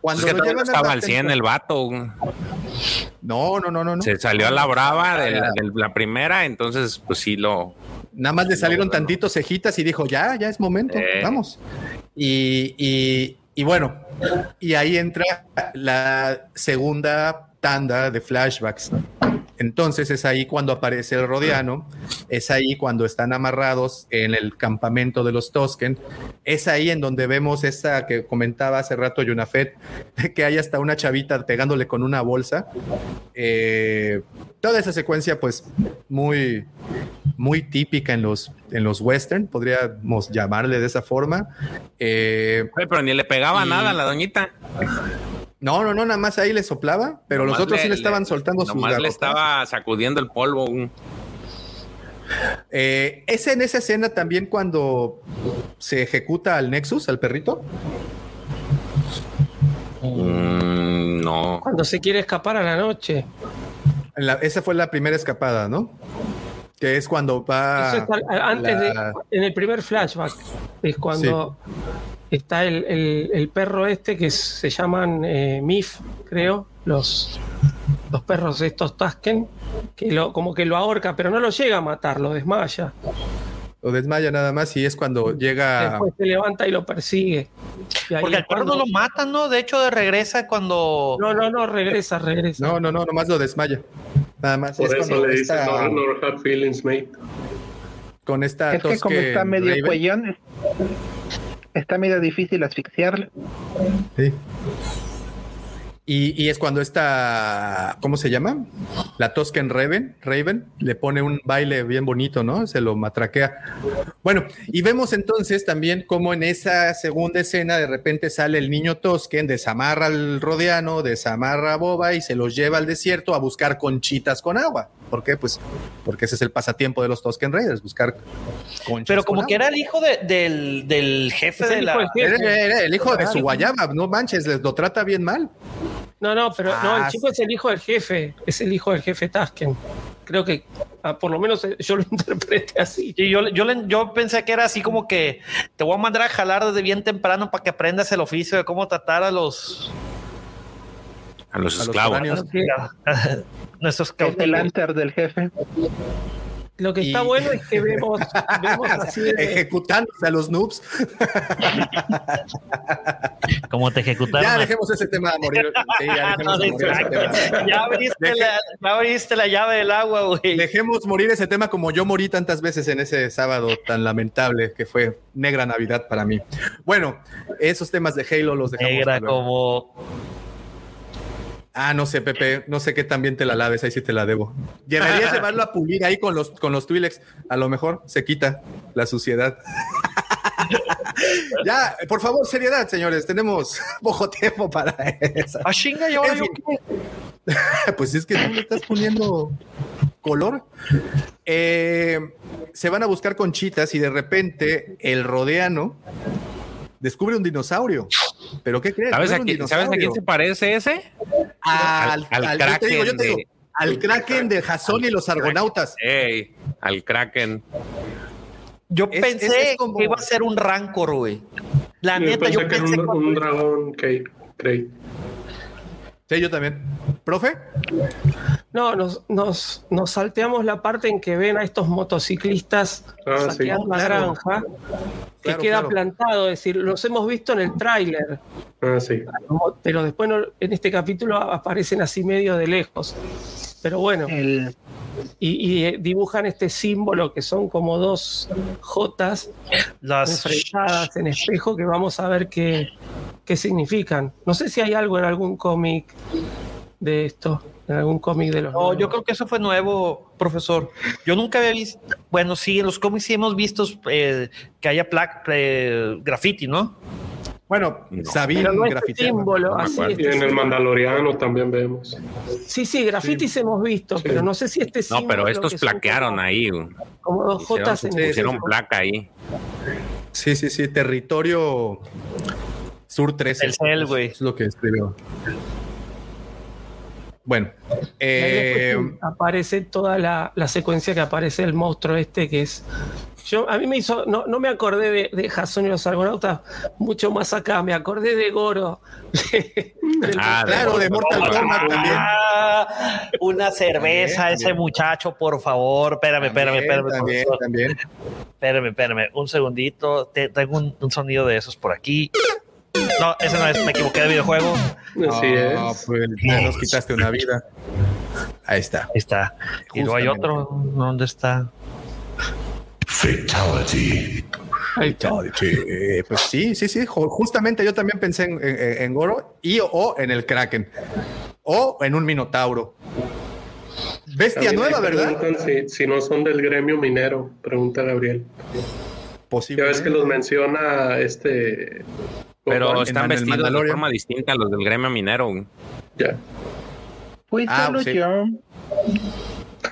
Cuando es que estaba al 100 el vato. No, no, no, no. Se salió a la brava de la, primera, entonces, pues sí lo. Nada más le salieron tantitos cejitas y dijo, ya, ya es momento, eh. vamos. Y, y, y bueno, y ahí entra la segunda tanda de flashbacks. Entonces es ahí cuando aparece el Rodiano, es ahí cuando están amarrados en el campamento de los Tosken, es ahí en donde vemos esa que comentaba hace rato Yunafet, que hay hasta una chavita pegándole con una bolsa. Eh, toda esa secuencia pues muy, muy típica en los, en los western, podríamos llamarle de esa forma. Eh, pero ni le pegaba nada a la doñita. No, no, no, nada más ahí le soplaba, pero los otros sí le estaban soltando sus Nomás le estaba sacudiendo el polvo. Eh, es en esa escena también cuando se ejecuta al Nexus, al perrito. Mm, no. Cuando se quiere escapar a la noche. esa fue la primera escapada, ¿no? Que es cuando va. antes de. En el primer flashback. Es cuando está el, perro este que se llaman eh, Mif, creo, los, los perros estos Tasken, que lo, como que lo ahorca, pero no lo llega a matar, lo desmaya. Lo desmaya nada más y es cuando llega. Después se levanta y lo persigue. Porque el perro no lo mata, ¿no? De hecho, regresa cuando. No, no, no, regresa, regresa. No, no, no, nomás lo desmaya. Nada más. Por eso le dice no, no hard feelings, mate. Con esta. Es que como está medio cuellón, está medio difícil asfixiarlo. Sí. Y, es cuando esta, ¿cómo se llama? La Tosken Raven, Raven, le pone un baile bien bonito, ¿no? Se lo matraquea. Bueno, y vemos entonces también cómo en esa segunda escena de repente sale el niño Tosken, desamarra al Rodeano, desamarra a Boba y se los lleva al desierto a buscar conchitas con agua. ¿Por qué? Pues porque ese es el pasatiempo de los Tosken Raiders, buscar conchitas. Pero como que era el hijo del, jefe de la. Era, el hijo de su guayaba, no manches, les lo trata bien mal. No, no, pero no, el ah, chico es el hijo del jefe, es el hijo del jefe Tasken. Creo que ah, por lo menos eh, yo lo interpreté así. Y yo, yo, yo pensé que era así como que te voy a mandar a jalar desde bien temprano para que aprendas el oficio de cómo tratar a los a los esclavos. Nuestros cautelantes del jefe. Lo que está bueno es que vemos, vemos así ejecutándose a los noobs. Como te ejecutaron. Ya dejemos ese tema de morir. ya, ya, abriste la, ya, abriste la, llave del agua, güey. Dejemos morir ese tema como yo morí tantas veces en ese sábado tan lamentable que fue negra Navidad para mí. Bueno, esos temas de Halo los dejamos. Negra como Ah, no sé, Pepe, no sé qué también te la laves, ahí sí te la debo. Deberías llevarlo a pulir ahí con los, con los Twilex. A lo mejor se quita la suciedad. ya, por favor, seriedad, señores. Tenemos poco tiempo para eso. ¿A ah, chinga, yo, Pues es que tú le estás poniendo color. Eh, se van a buscar conchitas y de repente el rodeano descubre un dinosaurio. ¿Pero qué crees? ¿Sabes, a, quién, se parece ese? Al, Kraken. de, al Kraken de Jason y los Argonautas. al Kraken. Yo pensé que iba a ser un Rancor, güey. La neta, yo pensé que era un, dragón, que Sí, yo también. ¿Profe? No, nos, nos, nos, salteamos la parte en que ven a estos motociclistas ah, saqueando la granja, que queda plantado, es decir, los hemos visto en el tráiler. Ah, sí. Pero después en este capítulo aparecen así medio de lejos. Pero bueno. Y, eh, dibujan este símbolo que son como dos Jotas las enfrentadas en espejo que vamos a ver qué, qué significan. No sé si hay algo en algún cómic de esto, en algún cómic de los. No, yo creo que eso fue nuevo, profesor. Yo nunca había visto. Bueno, sí, en los cómics sí hemos visto eh, que haya placa, eh, graffiti, ¿no? Bueno, Sabine este símbolo, y en el Mandaloriano también vemos. Sí, sí, grafitis hemos visto, pero no sé si este símbolo. No, pero estos plaquearon ahí. Como dos Jotas en Pusieron placa ahí. Sí, sí, sí, territorio Sur 13. El cel, güey. Es lo que escribió. Bueno, eh, aparece toda la, secuencia que aparece el monstruo este que es. Yo, a mí me hizo, no, no me acordé de, de Jason y los argonautas mucho más acá, me acordé de Goro. ah, claro, de Mortal Kombat también. Ah, una cerveza, ese muchacho, por favor. Espérame, espérame, espérame. También, también. Espérame, espérame, un segundito. tengo un, un sonido de esos por aquí. No, ese no es, me equivoqué de videojuego. Así no, es. Pues nos quitaste una vida. Ahí está. Ahí está. Y luego hay otro. ¿Dónde está? Fatality. Fatality. Pues sí, sí, sí. Justamente yo también pensé en, Goro y o en el Kraken. O en un Minotauro. Bestia nueva, ¿verdad? Si, si no son del gremio minero, pregunta Gabriel. Posible. Ya ves que los menciona este pero están vestidos de forma distinta a los del gremio minero. Ya. Ah, solo yo.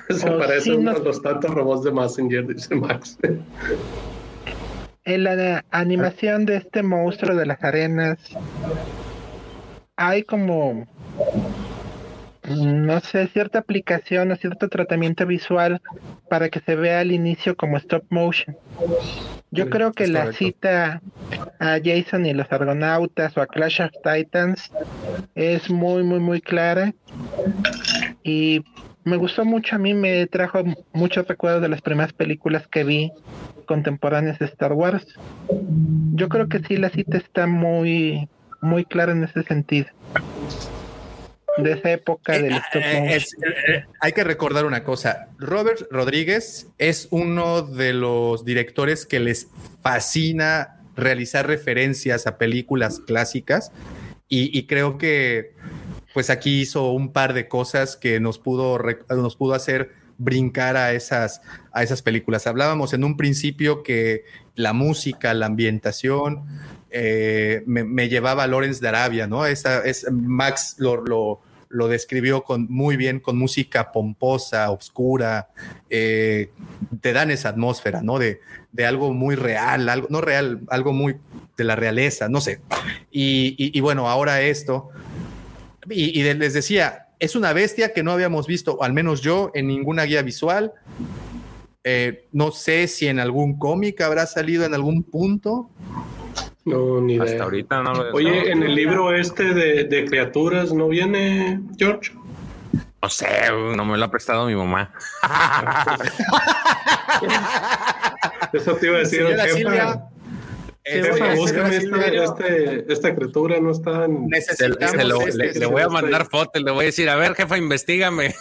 Se parecen a los tantos robots de Messenger, dice Max. En la animación de este monstruo de las arenas hay como no sé, cierta aplicación o cierto tratamiento visual para que se vea al inicio como stop motion. Yo creo que la cita a Jason y los Argonautas o a Clash of Titans es muy, muy, muy clara. Y me gustó mucho, a mí me trajo muchos recuerdos de las primeras películas que vi contemporáneas de Star Wars. Yo creo que sí, la cita está muy, muy clara en ese sentido de esa época del eh, eh, eh, hay que recordar una cosa. Robert Rodríguez es uno de los directores que les fascina realizar referencias a películas clásicas y, creo que pues aquí hizo un par de cosas que nos pudo, nos pudo hacer brincar a esas, a esas películas. Hablábamos en un principio que la música, la ambientación, eh, me, llevaba a Lawrence de Arabia, ¿no? Esa, es, Max lo, lo, describió con, muy bien, con música pomposa, oscura, eh, te dan esa atmósfera, ¿no? De, de, algo muy real, algo, no real, algo muy de la realeza, no sé. Y, bueno, ahora esto, y, y les decía, es una bestia que no habíamos visto, al menos yo, en ninguna guía visual. Eh, no sé si en algún cómic habrá salido en algún punto. No, ni Hasta ahorita no lo Oye, en el libro este de, criaturas, ¿no viene George? No sé, no me lo ha prestado mi mamá. Eso te iba a decir, Silvia, este, esta criatura, no está en... Este, le, voy a mandar fotos, le voy a decir, a ver, jefa, investigame.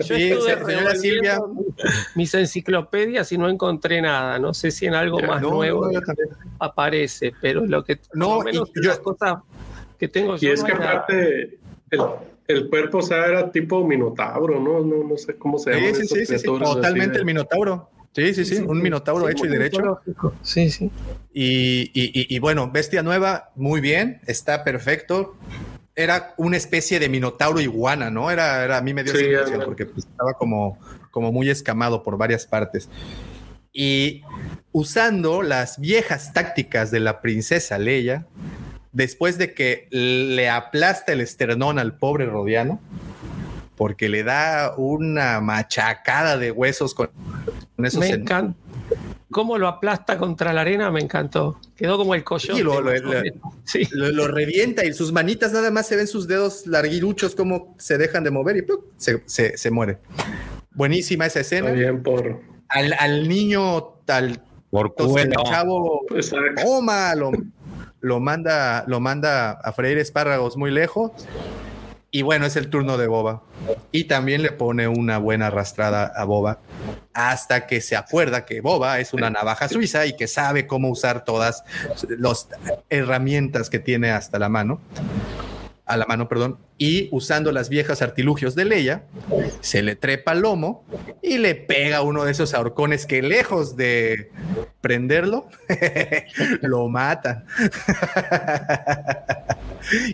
Sí, señora Silvia. Mis enciclopedias y no encontré nada. No sé si en algo más nuevo aparece, pero lo que no, menos las cosas que tengo yo. Y es que aparte el, el, cuerpo, o sea, era tipo minotauro, ¿no? No, no sé cómo se llama. Sí, sí, sí, totalmente el minotauro. Sí, sí, sí, un minotauro hecho y derecho. Sí, sí. Y, y, y, bueno, Bestia Nueva, muy bien, está perfecto. Era una especie de minotauro iguana, ¿no? Era, era a mí me dio sensación porque pues, estaba como, como muy escamado por varias partes. Y usando las viejas tácticas de la princesa Leia, después de que le aplasta el esternón al pobre Rodiano, porque le da una machacada de huesos con, eso. Me encanta. Cómo lo aplasta contra la arena, me encantó. Quedó como el coyote. Sí, lo, revienta y sus manitas nada más se ven sus dedos larguiruchos como se dejan de mover y se, muere. Buenísima esa escena. Bien por... Al, niño tal por el chavo toma, lo, lo, manda, lo manda a freír espárragos muy lejos y bueno, es el turno de Boba. Y también le pone una buena arrastrada a Boba hasta que se acuerda que Boba es una navaja suiza y que sabe cómo usar todas las herramientas que tiene hasta la mano. A la mano, perdón. Y usando las viejas artilugios de Leia, se le trepa al lomo y le pega uno de esos ahorcones que lejos de prenderlo, lo mata.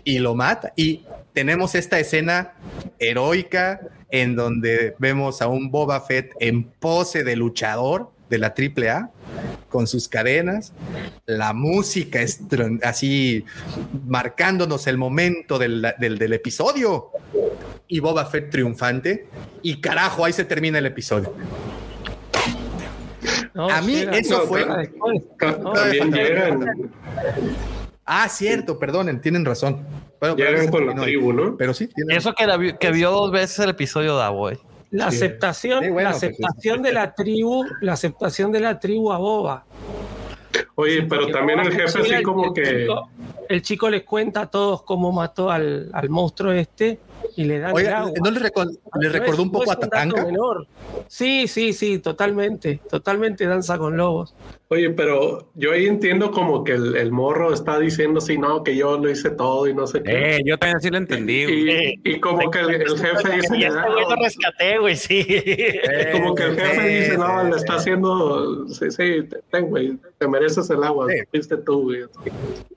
y lo mata. Y tenemos esta escena heroica en donde vemos a un Boba Fett en pose de luchador de la AAA con sus cadenas, la música así marcándonos el momento del, episodio y Boba Fett triunfante y carajo, ahí se termina el episodio. a mí eso fue... Ah, cierto, perdonen, tienen razón. Bueno, Llegan con la tribu, ¿no? Pero sí. Eso que, que vio dos veces el episodio de Abo, La aceptación, la pues, aceptación de la tribu, la aceptación de la tribu a Boba. Oye, pero también el jefe así como que... el chico les cuenta a todos cómo mató al, al monstruo este y le dan ¿No le, recordó un poco a Tatanka? Sí, sí, sí, totalmente, totalmente danza con lobos. Oye, pero yo ahí entiendo como que el, morro está diciendo, sí, no, que yo lo hice todo y no sé qué. Eh, yo también sí lo entendí. Y, como que el, jefe dice... Y este güey lo rescaté, güey, sí. como que el jefe dice, no, le está haciendo... Sí, sí, ten, güey, te mereces el agua, fuiste tú, güey.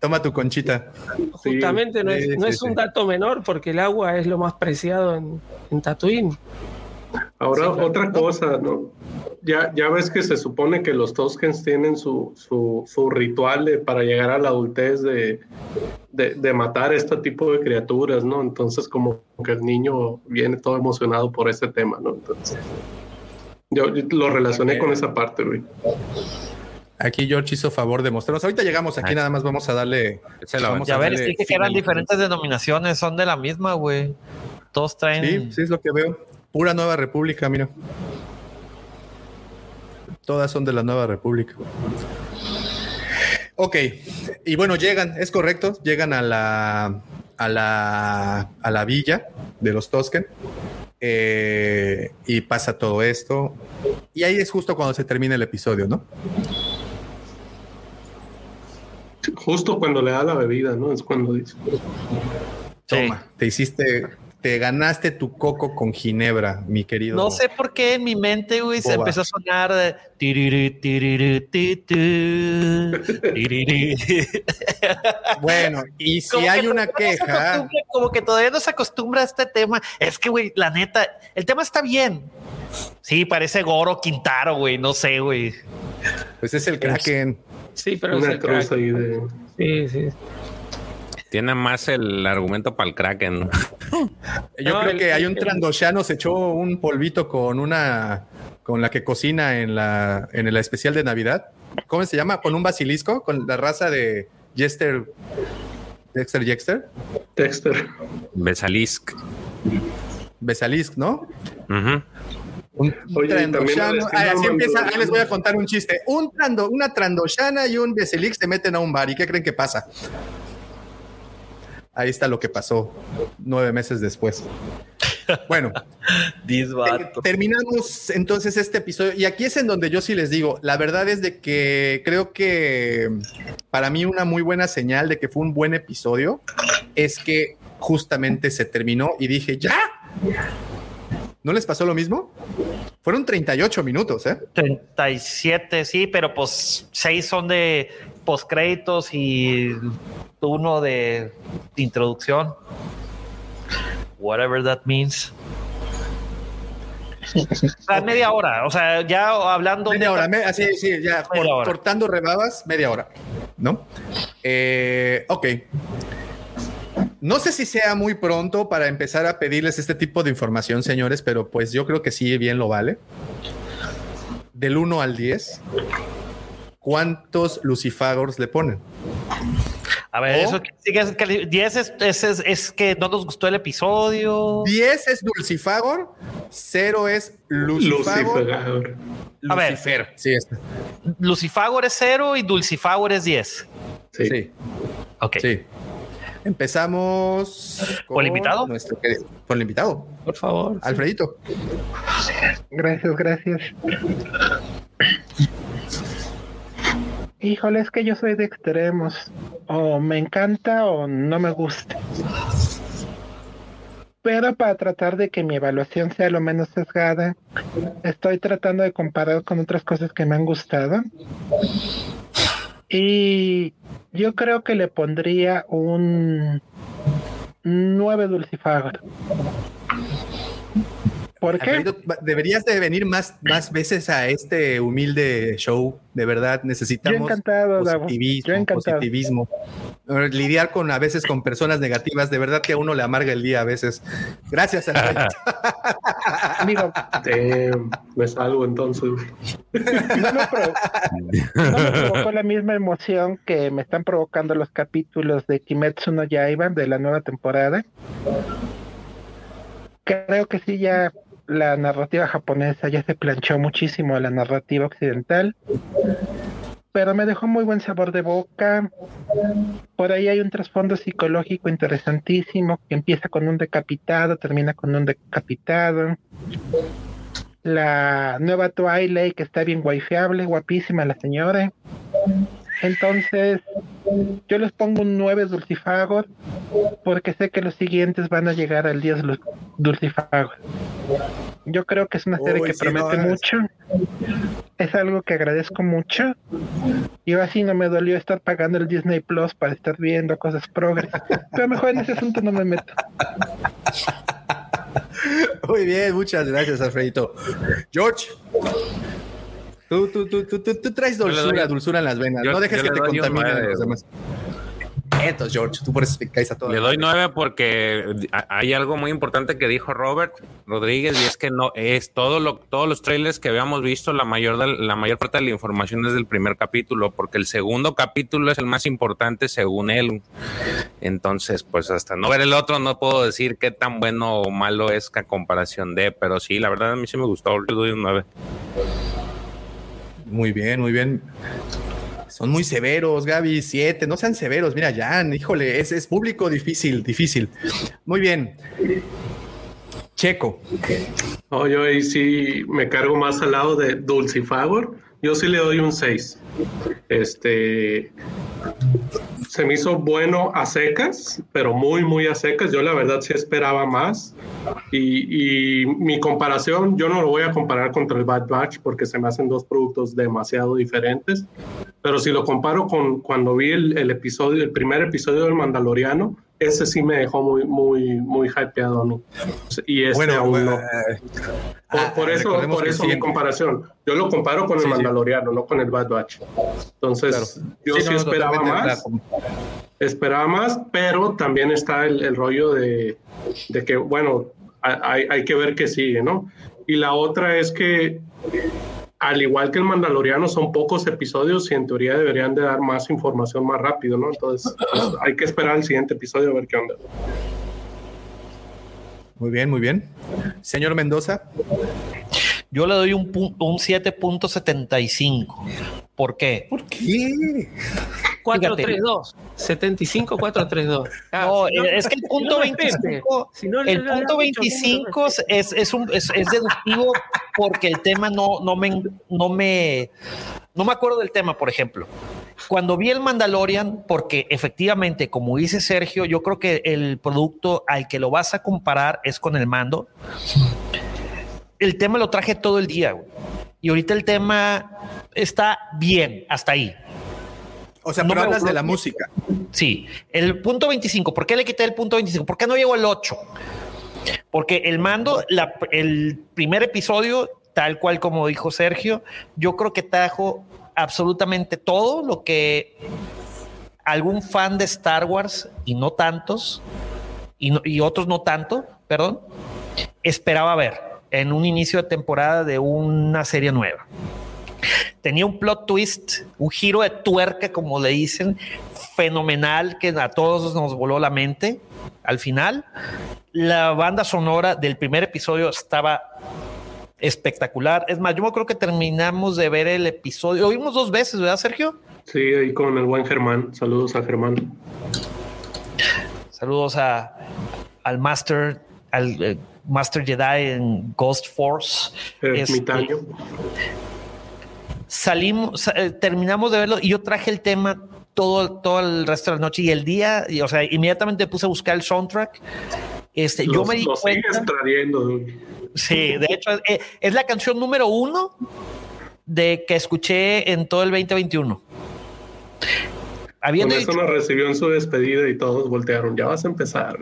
Toma tu conchita. Justamente no es, no es un dato menor porque el agua es lo más preciado en, en Tatooine. Ahora, otra cosa, ¿no? Ya, ya ves que se supone que los Toskens tienen su, su, su ritual para llegar a la adultez de, de, matar este tipo de criaturas, ¿no? Entonces, como que el niño viene todo emocionado por ese tema, ¿no? Entonces, yo, lo relacioné con esa parte, güey. Aquí George hizo favor de mostrarnos. Ahorita llegamos aquí, nada más vamos a darle. Vamos a, ver, dije que eran diferentes denominaciones, son de la misma, güey. Todos traen. Sí, sí, es lo que veo. Pura Nueva República, mira. Todas son de la Nueva República. Ok, y bueno, llegan, es correcto, llegan a la, a la, a la villa de los Tosken eh, y pasa todo esto. Y ahí es justo cuando se termina el episodio, ¿no? Justo cuando le da la bebida, ¿no? Es cuando dice. Toma, te hiciste, te ganaste tu coco con ginebra, mi querido. No sé por qué en mi mente, güey, se empezó a sonar de tiriri, tiriri, titu, tiriri. Bueno, y si Como hay que una todavía no se queja, acostumbra- Como que todavía no se acostumbra a este tema. Es que, güey, la neta, el tema está bien. Sí, parece Goro Quintaro, güey, no sé, güey. pues es el Kraken. Sí, pero es Una el cruz crack. ahí de. Sí, sí. Tiene más el argumento para el Kraken. ¿no? Yo No, creo el- que hay un Trandoshano se echó un polvito con una con la que cocina en la en el especial de Navidad. ¿Cómo se llama? Con un basilisco, con la raza de Jester Dexter Jexter, Dexter. Besalisk. Besalisk, ¿no? Ujú. Un, un Oye, Trandoshano. Ah, así empieza. Ahí les voy a contar un chiste. Un trando, una Trandoshana y un Besalisk se meten a un bar. ¿Y qué creen que pasa? Ahí está lo que pasó nueve meses después. Bueno, Te- Terminamos entonces este episodio y aquí es en donde yo sí les digo, la verdad es de que creo que para mí una muy buena señal de que fue un buen episodio es que justamente se terminó y dije, ¿ya? ¿No les pasó lo mismo? Fueron 38 minutos, ¿eh? 37, sí, pero pues seis son de postcréditos y uno de introducción. Whatever that means. Sea, media hora. O sea, ya hablando. Media hora, me- así, sí, ya hora. cortando rebabas, media hora, ¿no? Eh, ok. No sé si sea muy pronto para empezar a pedirles este tipo de información, señores, pero pues yo creo que sí, bien lo vale. Del 1 al 10, ¿cuántos lucifagors le ponen? A ver, eso que sigue. cali- 10 es, es, es- es que no nos gustó el episodio. 10 es Dulcifagor, 0 es Lucifagor. Lucifer. A ver. Lucifer. Sí, es. Lucifagor es 0 y Dulcifagor es 10. Sí. sí. Ok. Sí. Empezamos ¿Con el invitado? nuestro querido- con el invitado, Por favor. sí. Alfredito. Gracias, gracias. Híjole, es que yo soy de extremos. O me encanta o no me gusta. Pero para tratar de que mi evaluación sea lo menos sesgada, estoy tratando de comparar con otras cosas que me han gustado. Y yo creo que le pondría un 9 dulcifagor. ¿Por qué? Deberías de venir más, más veces a este humilde show. De verdad, necesitamos Yo encantado, Davo. positivismo, Yo encantado. positivismo. Eh, Lidiar con a veces con personas negativas, de verdad que a uno le amarga el día a veces. Gracias. Digo, Damn, me salgo entonces. no me, pro- no me provocó la misma emoción que me están provocando los capítulos de Kimetsu no Yaiba de la nueva temporada. Creo que sí ya la narrativa japonesa ya se planchó muchísimo a la narrativa occidental. Pero me dejó muy buen sabor de boca. Por ahí hay un trasfondo psicológico interesantísimo que empieza con un decapitado, termina con un decapitado. La nueva Twilight que está bien wifeable, guapísima la señora. Entonces, yo les pongo un 9 Dulcifagor porque sé que los siguientes van a llegar al 10 Lu- Dulcifagor. Yo creo que es una serie Uy, que promete no, mucho. Es algo que agradezco mucho. Y así no me dolió estar pagando el Disney Plus para estar viendo cosas progres. Pero mejor en ese asunto no me meto. Muy bien, muchas gracias, Alfredito. George. Tú, tú, tú, tú, tú, traes dulzura, dulzura en las venas. no dejes que te contaminen los demás. Entonces, George, tú por eso te caes a todo. Le doy nueve porque hay algo muy importante que dijo Robert Rodríguez y es que no es todo lo, todos los trailers que habíamos visto, la mayor, la mayor parte de la información es del primer capítulo, porque el segundo capítulo es el más importante según él. Entonces, pues hasta no ver el otro no puedo decir qué tan bueno o malo es que a comparación de, pero sí, la verdad a mí sí me gustó, le doy un nueve. Muy bien, muy bien. Son muy severos, Gaby, siete, no sean severos. Mira, Jan, híjole, es, es público difícil, difícil. Muy bien. Checo, No, yo ahí sí me cargo más al lado de Dulcifagor. Yo sí le doy un 6. Este. se me hizo bueno a secas, pero muy, muy a secas. Yo la verdad sí esperaba más. Y, y, mi comparación, yo no lo voy a comparar contra el Bad Batch porque se me hacen dos productos demasiado diferentes. Pero si lo comparo con cuando vi el, el episodio, el primer episodio del Mandaloriano, ese sí me dejó muy, muy, muy hypeado a mí. Y este bueno, aún no. Por, ah, eso, por eso mi comparación. Yo lo comparo con el Mandaloriano, no con el Bad Batch. Entonces, yo sí, esperaba más. Esperaba más, pero también está el, el rollo de, de, que, bueno, hay, hay que ver qué sigue, ¿no? Y la otra es que al igual que el Mandaloriano, son pocos episodios y en teoría deberían de dar más información más rápido, ¿no? Entonces pues, hay que esperar el siguiente episodio a ver qué onda. Muy bien, muy bien. Señor Mendoza. Yo le doy un, un 7.75. ¿Por qué? ¿Por qué? 432. 75 432. Ah, no, es que el punto 25, el punto 25 es, es, un, es, es, deductivo porque el tema no, no, me, no, me, no me acuerdo del tema, por ejemplo. Cuando vi el Mandalorian, porque efectivamente, como dice Sergio, yo creo que el producto al que lo vas a comparar es con el mando. El tema lo traje todo el día, Y ahorita el tema está bien, hasta ahí. O sea, no pero hablas de la música. Sí, el punto 25. ¿Por qué le quité el punto 25? ¿Por qué no llegó al 8? Porque el mando, el primer episodio, tal cual como dijo Sergio, yo creo que trajo absolutamente todo lo que algún fan de Star Wars, y no tantos, y, y otros no tanto, perdón, esperaba ver en un inicio de temporada de una serie nueva. Tenía un plot twist, un giro de tuerca, como le dicen, fenomenal que a todos nos voló la mente. Al final, la banda sonora del primer episodio estaba espectacular. Es más, yo creo que terminamos de ver el episodio. Lo vimos dos veces, ¿verdad, Sergio? Sí, ahí con el buen Germán. Saludos a Germán. Saludos a, al Master, al eh, Master Jedi en Ghost Force. Es mi este, salimos, eh, terminamos de verlo y yo traje el tema todo, todo el resto de la noche y el día, y, o sea, inmediatamente puse a buscar el soundtrack. Este, yo me di cuenta. Sí, de hecho, eh, es, la canción número uno de que escuché en todo el 2021. Habiendo Con eso lo recibió en su despedida y todos voltearon. Ya vas a empezar.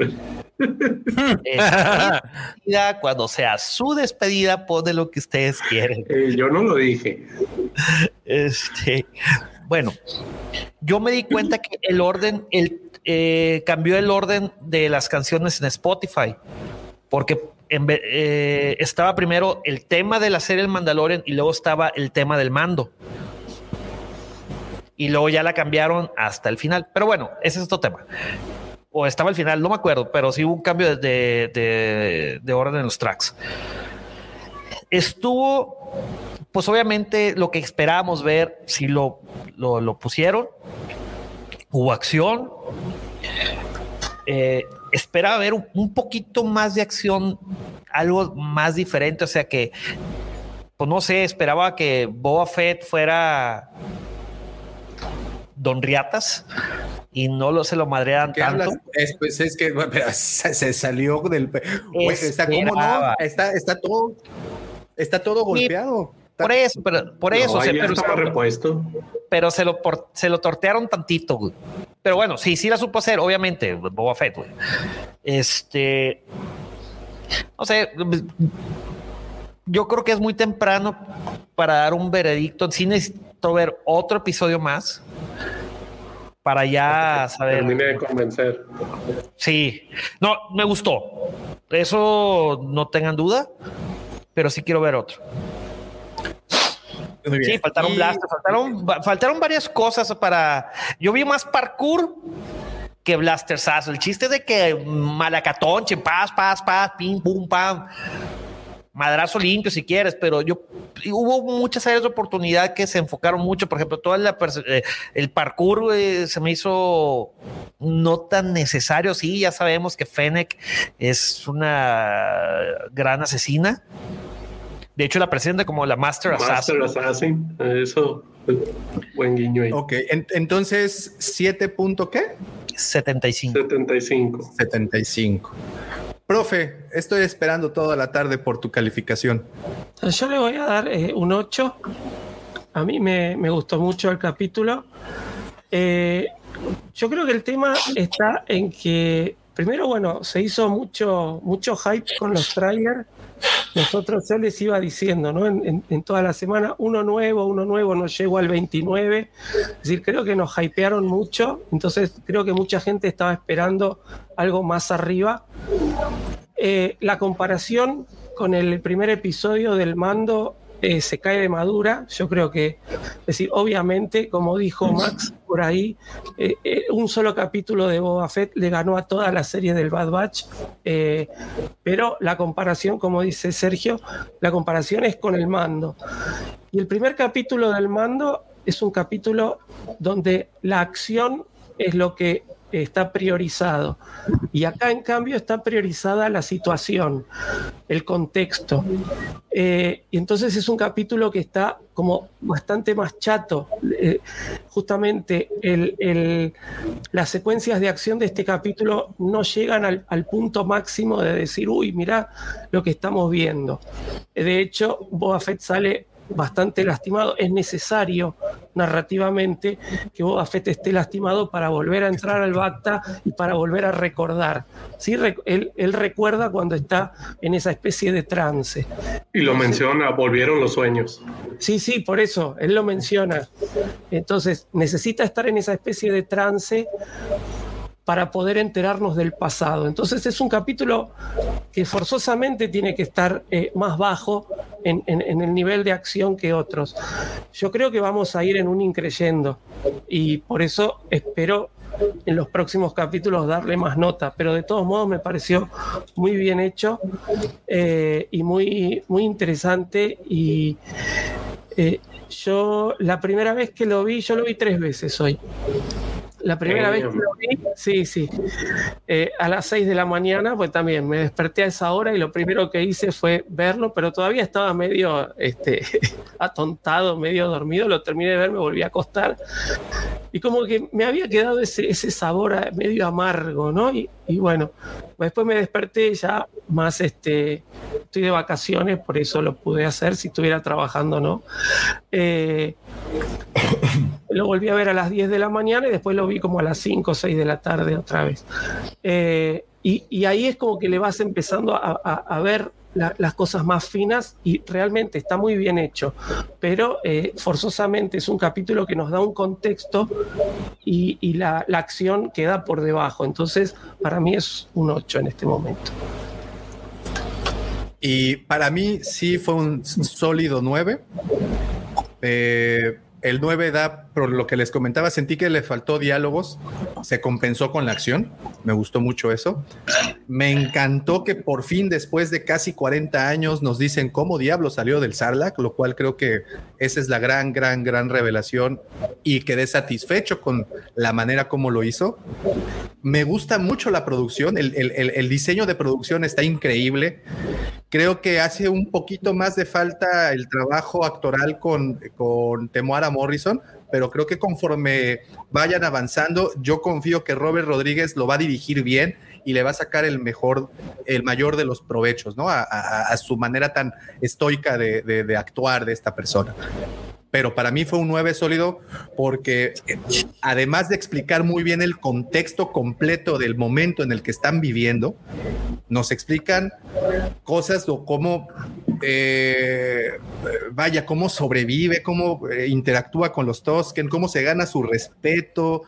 cuando sea su despedida, pone lo que ustedes quieren. Eh, yo no lo dije. Este, bueno, yo me di cuenta que el orden, el, eh, cambió el orden de las canciones en Spotify, porque eh, estaba primero el tema de la serie El Mandalorian y luego estaba el tema del mando. Y luego ya la cambiaron hasta el final. Pero bueno, ese es otro tema o estaba al final, no me acuerdo, pero sí hubo un cambio de, orden en los tracks. Estuvo, pues obviamente lo que esperábamos ver, si lo, lo, pusieron, hubo acción. Eh, esperaba ver un, poquito más de acción, algo más diferente, o sea que, pues no sé, esperaba que Boba Fett fuera Don Riatas y no lo se lo madrean tanto. Es, pues es que se, salió del está como no, está, está todo está todo golpeado. Por eso, pero por eso se, pero, repuesto. pero se lo se lo tortearon tantito, Pero bueno, sí, sí la supo hacer, obviamente, Boba Fett, güey. Este no sé, yo creo que es muy temprano para dar un veredicto. Sí necesito ver otro episodio más para ya saber. Terminé de convencer. Sí, no, me gustó. Eso no tengan duda, pero sí quiero ver otro. Sí, faltaron faltaron, faltaron varias cosas para. Yo vi más parkour que blastersazo. El chiste de que malacatón, paz, paz, paz, pim, pum, pam madrazo limpio si quieres, pero yo hubo muchas áreas de oportunidad que se enfocaron mucho, por ejemplo, todo eh, el parkour se me hizo no tan necesario, sí, ya sabemos que Fennec es una gran asesina. De hecho, la presenta como la Master Assassin. Master Assassin, eso, buen guiño ahí. Ok, entonces, ¿7 punto qué? 75. 75. 75. Profe, estoy esperando toda la tarde por tu calificación. Yo le voy a dar eh, un 8. A mí me, me, gustó mucho el capítulo. Eh, yo creo que el tema está en que, primero, bueno, se hizo mucho, mucho hype con los trailers. Nosotros yo les iba diciendo, ¿no? En, toda la semana, uno nuevo, uno nuevo, no llegó al 29. Es decir, creo que nos hypearon mucho. Entonces, creo que mucha gente estaba esperando algo más arriba. Eh, la comparación con el primer episodio del mando eh, se cae de madura. Yo creo que, es decir, obviamente, como dijo Max por ahí, eh, eh, un solo capítulo de Boba Fett le ganó a toda la serie del Bad Batch, pero la comparación, como dice Sergio, la comparación es con el mando. Y el primer capítulo del mando es un capítulo donde la acción es lo que está priorizado. Y acá, en cambio, está priorizada la situación, el contexto. Eh, y entonces es un capítulo que está como bastante más chato. Eh, justamente el, el, las secuencias de acción de este capítulo no llegan al, punto máximo de decir, uy, mira lo que estamos viendo. De hecho, Boba Fett sale bastante lastimado. Es necesario narrativamente que Boba Fett esté lastimado para volver a entrar al Bacta y para volver a recordar. ¿Sí? Él, él, recuerda cuando está en esa especie de trance. Y lo menciona, volvieron los sueños. Sí, sí, por eso, él lo menciona. Entonces, necesita estar en esa especie de trance para poder enterarnos del pasado. Entonces es un capítulo que forzosamente tiene que estar eh, más bajo en, el nivel de acción que otros. Yo creo que vamos a ir en un increyendo y por eso espero en los próximos capítulos darle más nota, pero de todos modos me pareció muy bien hecho eh, y muy, muy interesante y eh, yo la primera vez que lo vi, yo lo vi tres veces hoy. La primera vez que lo vi, sí, sí, eh, a las 6 de la mañana, pues también me desperté a esa hora y lo primero que hice fue verlo, pero todavía estaba medio este, atontado, medio dormido, lo terminé de ver, me volví a acostar y como que me había quedado ese, ese sabor medio amargo, ¿no? Y, y, bueno, después me desperté ya más, este, estoy de vacaciones, por eso lo pude hacer, si estuviera trabajando, ¿no? Eh, lo volví a ver a las 10 de la mañana y después lo vi como a las 5 o 6 de la tarde otra vez. Eh, y, y, ahí es como que le vas empezando a, a, ver la, las cosas más finas y realmente está muy bien hecho, pero eh, forzosamente es un capítulo que nos da un contexto y, y la, la, acción queda por debajo. Entonces, para mí es un 8 en este momento. Y para mí sí fue un sólido 9. Eh, el 9 da, lo que les comentaba, sentí que le faltó diálogos, se compensó con la acción, me gustó mucho eso. Me encantó que por fin, después de casi 40 años, nos dicen cómo diablo salió del Sarlacc, lo cual creo que esa es la gran, gran, gran revelación y quedé satisfecho con la manera como lo hizo. Me gusta mucho la producción, el, el, el diseño de producción está increíble. Creo que hace un poquito más de falta el trabajo actoral con, con Temuara Morrison, pero creo que conforme vayan avanzando, yo confío que Robert Rodríguez lo va a dirigir bien y le va a sacar el mejor, el mayor de los provechos, ¿no? A, su manera tan estoica de, de, de actuar de esta persona pero para mí fue un 9 sólido porque además de explicar muy bien el contexto completo del momento en el que están viviendo, nos explican cosas o cómo, eh, vaya, cómo sobrevive, cómo eh, interactúa con los Tosken, cómo se gana su respeto.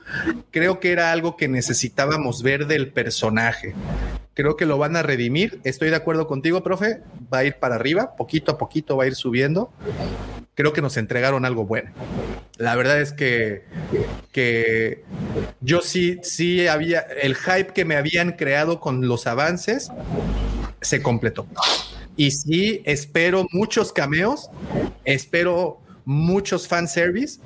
Creo que era algo que necesitábamos ver del personaje. Creo que lo van a redimir. Estoy de acuerdo contigo, profe. Va a ir para arriba, poquito a poquito va a ir subiendo. Creo que nos entregaron algo bueno. La verdad es que, que yo sí, sí había el hype que me habían creado con los avances se completó. Y sí, espero muchos cameos, espero muchos fanservice.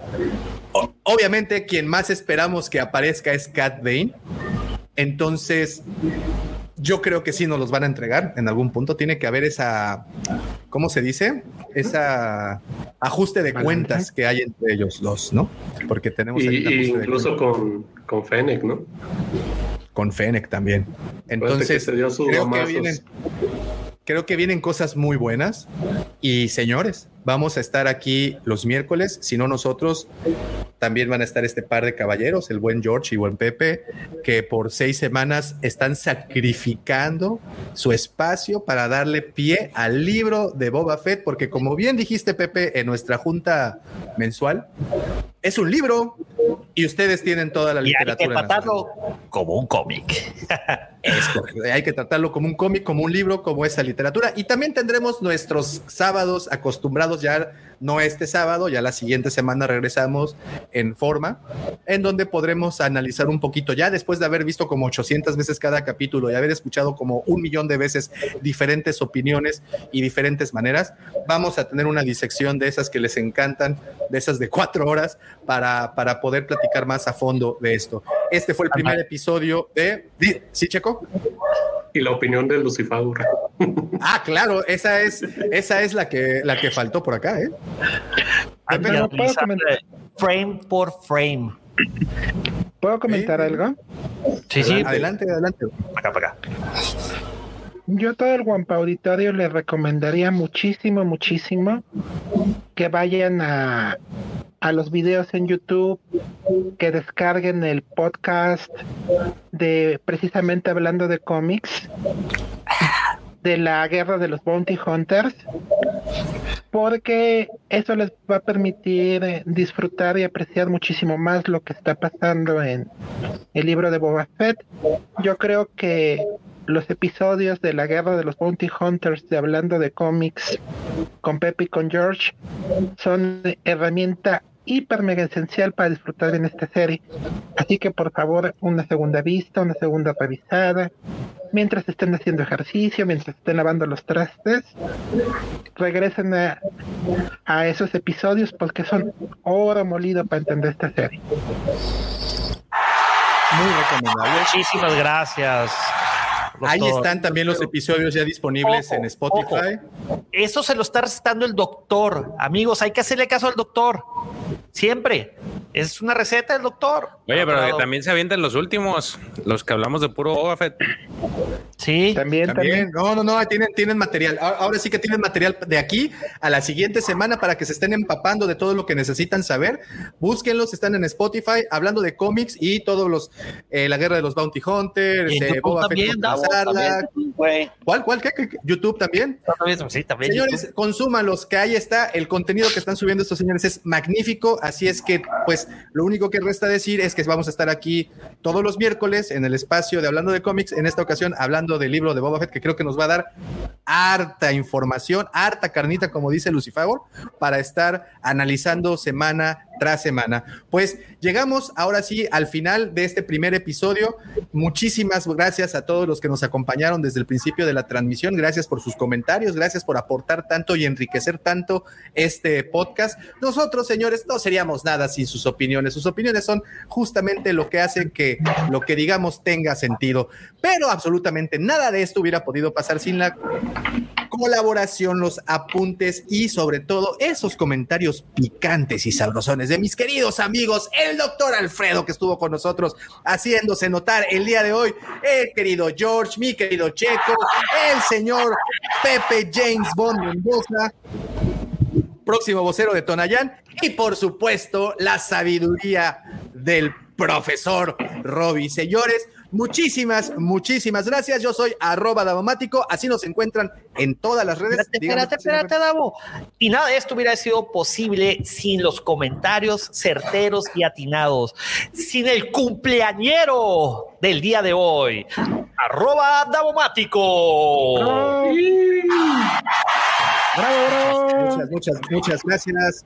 Obviamente, quien más esperamos que aparezca es Cat Bane. Entonces, yo creo que sí nos los van a entregar en algún punto. Tiene que haber esa, ¿cómo se dice? Esa ajuste de cuentas que hay entre ellos dos, ¿no? Porque tenemos... Y, incluso con, con Fennec, ¿no? Con Fennec también. Entonces, creo que vienen creo que vienen cosas muy buenas. Y señores, vamos a estar aquí los miércoles. Si no, nosotros también van a estar este par de caballeros, el buen George y buen Pepe, que por seis semanas están sacrificando su espacio para darle pie al libro de Boba Fett, porque como bien dijiste, Pepe, en nuestra junta mensual, es un libro y ustedes tienen toda la literatura. hay que tratarlo como un cómic. hay que tratarlo como un cómic, como un libro, como esa literatura. Y también tendremos nuestros sábados acostumbrados ya no este sábado, ya la siguiente semana regresamos en forma, en donde podremos analizar un poquito, ya después de haber visto como 800 veces cada capítulo y haber escuchado como un millón de veces diferentes opiniones y diferentes maneras, vamos a tener una disección de esas que les encantan, de esas de cuatro horas, para, para poder platicar más a fondo de esto. Este fue el primer episodio de... ¿Sí, Checo? Y la opinión de Lucifer. Ah, claro, esa es, esa es la que, la que faltó por acá, ¿eh? frame por frame. ¿Puedo comentar algo? Sí, sí. Adelante, adelante. Acá, para acá. Yo a todo el Guampa Auditorio les recomendaría muchísimo, muchísimo que vayan a, a los videos en YouTube, que descarguen el podcast de precisamente hablando de cómics, de la guerra de los Bounty Hunters, porque eso les va a permitir disfrutar y apreciar muchísimo más lo que está pasando en el libro de Boba Fett. Yo creo que los episodios de la guerra de los Bounty Hunters de hablando de cómics con Pepe y con George son herramienta hiper mega esencial para disfrutar en esta serie. Así que por favor, una segunda vista, una segunda revisada, mientras estén haciendo ejercicio, mientras estén lavando los trastes, regresen a, a esos episodios porque son oro molido para entender esta serie. Muy recomendable. Muchísimas gracias. Ahí están también los episodios ya disponibles en Spotify. Eso se lo está recetando el doctor. Amigos, hay que hacerle caso al doctor. Siempre. Es una receta del doctor. Oye, pero también se avientan los últimos, los que hablamos de puro Boba Sí. También, también. No, no, no, tienen, tienen material. Ahora sí que tienen material de aquí a la siguiente semana para que se estén empapando de todo lo que necesitan saber. Búsquenlos, están en Spotify, hablando de cómics y todos los, eh, la guerra de los Bounty Hunters, eh, Boba Fett ¿Cuál, cuál? ¿Qué, youtube también? Sí, también. Señores, consúmanlos, que ahí está. El contenido que están subiendo estos señores es magnífico. Así es que, pues, lo único que resta decir es que vamos a estar aquí todos los miércoles en el espacio de Hablando de Cómics. En esta ocasión, hablando del libro de Boba Fett, que creo que nos va a dar harta información, harta carnita, como dice Lucifer, para estar analizando semana tras semana. Pues llegamos ahora sí al final de este primer episodio. Muchísimas gracias a todos los que nos acompañaron desde el principio de la transmisión. Gracias por sus comentarios, gracias por aportar tanto y enriquecer tanto este podcast. Nosotros, señores, no seríamos nada sin sus opiniones. Sus opiniones son justamente lo que hace que lo que digamos tenga sentido. Pero absolutamente nada de esto hubiera podido pasar sin la colaboración, los apuntes y sobre todo esos comentarios picantes y sabrosones de mis queridos amigos, el doctor Alfredo que estuvo con nosotros haciéndose notar el día de hoy, el querido George, mi querido Checo, el señor Pepe James Bond próximo vocero de Tonayán y por supuesto la sabiduría del profesor Robbie. Señores, Muchísimas, muchísimas gracias. Yo soy arroba Davomático. Así nos encuentran en todas las redes. Espérate, espérate, Davo. Y nada de esto hubiera sido posible sin los comentarios certeros y atinados, sin el cumpleañero del día de hoy. Arroba Davomático. Muchas, muchas, muchas gracias.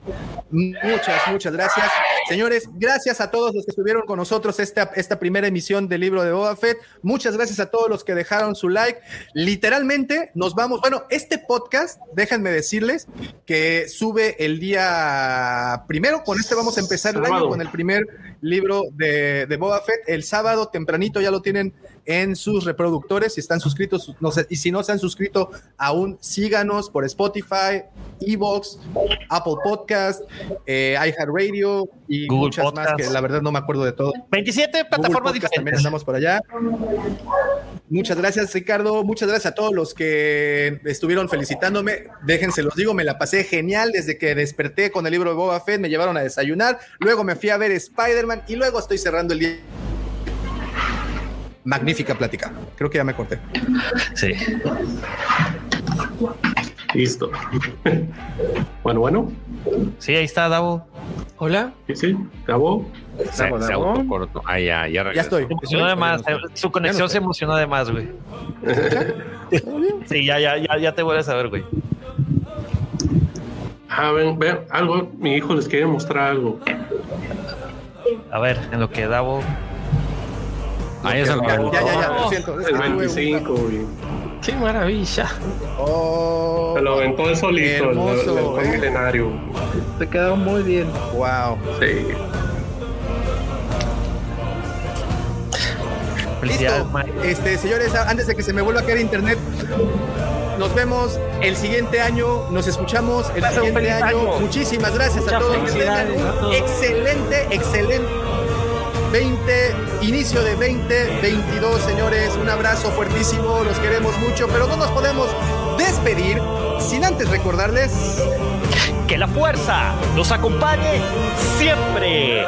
Muchas, muchas gracias. Señores, gracias a todos los que estuvieron con nosotros esta, esta primera emisión del libro de Boba Fett. Muchas gracias a todos los que dejaron su like. Literalmente nos vamos. Bueno, este podcast, déjenme decirles que sube el día primero. Con este vamos a empezar el año con el primer libro de, de Boba Fett. El sábado tempranito ya lo tienen en sus reproductores. Si están suscritos, no sé, y si no se han suscrito aún, síganos por Spotify, Evox, Apple Podcast, eh, iHeartRadio y Google muchas Podcast. más que la verdad no me acuerdo de todo. 27 Google plataformas Podcast también diferentes. andamos por allá. Muchas gracias, Ricardo. Muchas gracias a todos los que estuvieron felicitándome. Déjense, los digo, me la pasé genial desde que desperté con el libro de Boba Fett. Me llevaron a desayunar. Luego me fui a ver Spider-Man y luego estoy cerrando el día. Magnífica plática. Creo que ya me corté. Sí. Listo. bueno, bueno. Sí, ahí está, Davo. Hola. Sí, sí. Se, Davo, se Davo. autocortó. Ah, ya, ya Ya estoy. Se emocionó de más. Su conexión se emocionó de más, güey. Sí, ya, ya, ya, ya te vuelves a ver, güey. Ah, ven, ven, algo. Mi hijo les quiere mostrar algo. A ver, en lo que Davo. Ahí es el Ya, ya, ya, ya, lo siento. Es El tuve un- 25, güey. Qué maravilla. Oh, Se lo aventó de solito, el, hermoso, el, el eh. milenario. Se quedó muy bien. wow. Sí. Felicidades, Listo. Este, señores, antes de que se me vuelva a caer internet, nos vemos el siguiente año, nos escuchamos el Pasa siguiente año. año. Muchísimas gracias a todos. Que tengan un todos. excelente, excelente 20, inicio de 2022, señores. Un abrazo fuertísimo, los queremos mucho, pero no nos podemos despedir sin antes recordarles Que la fuerza nos acompañe siempre.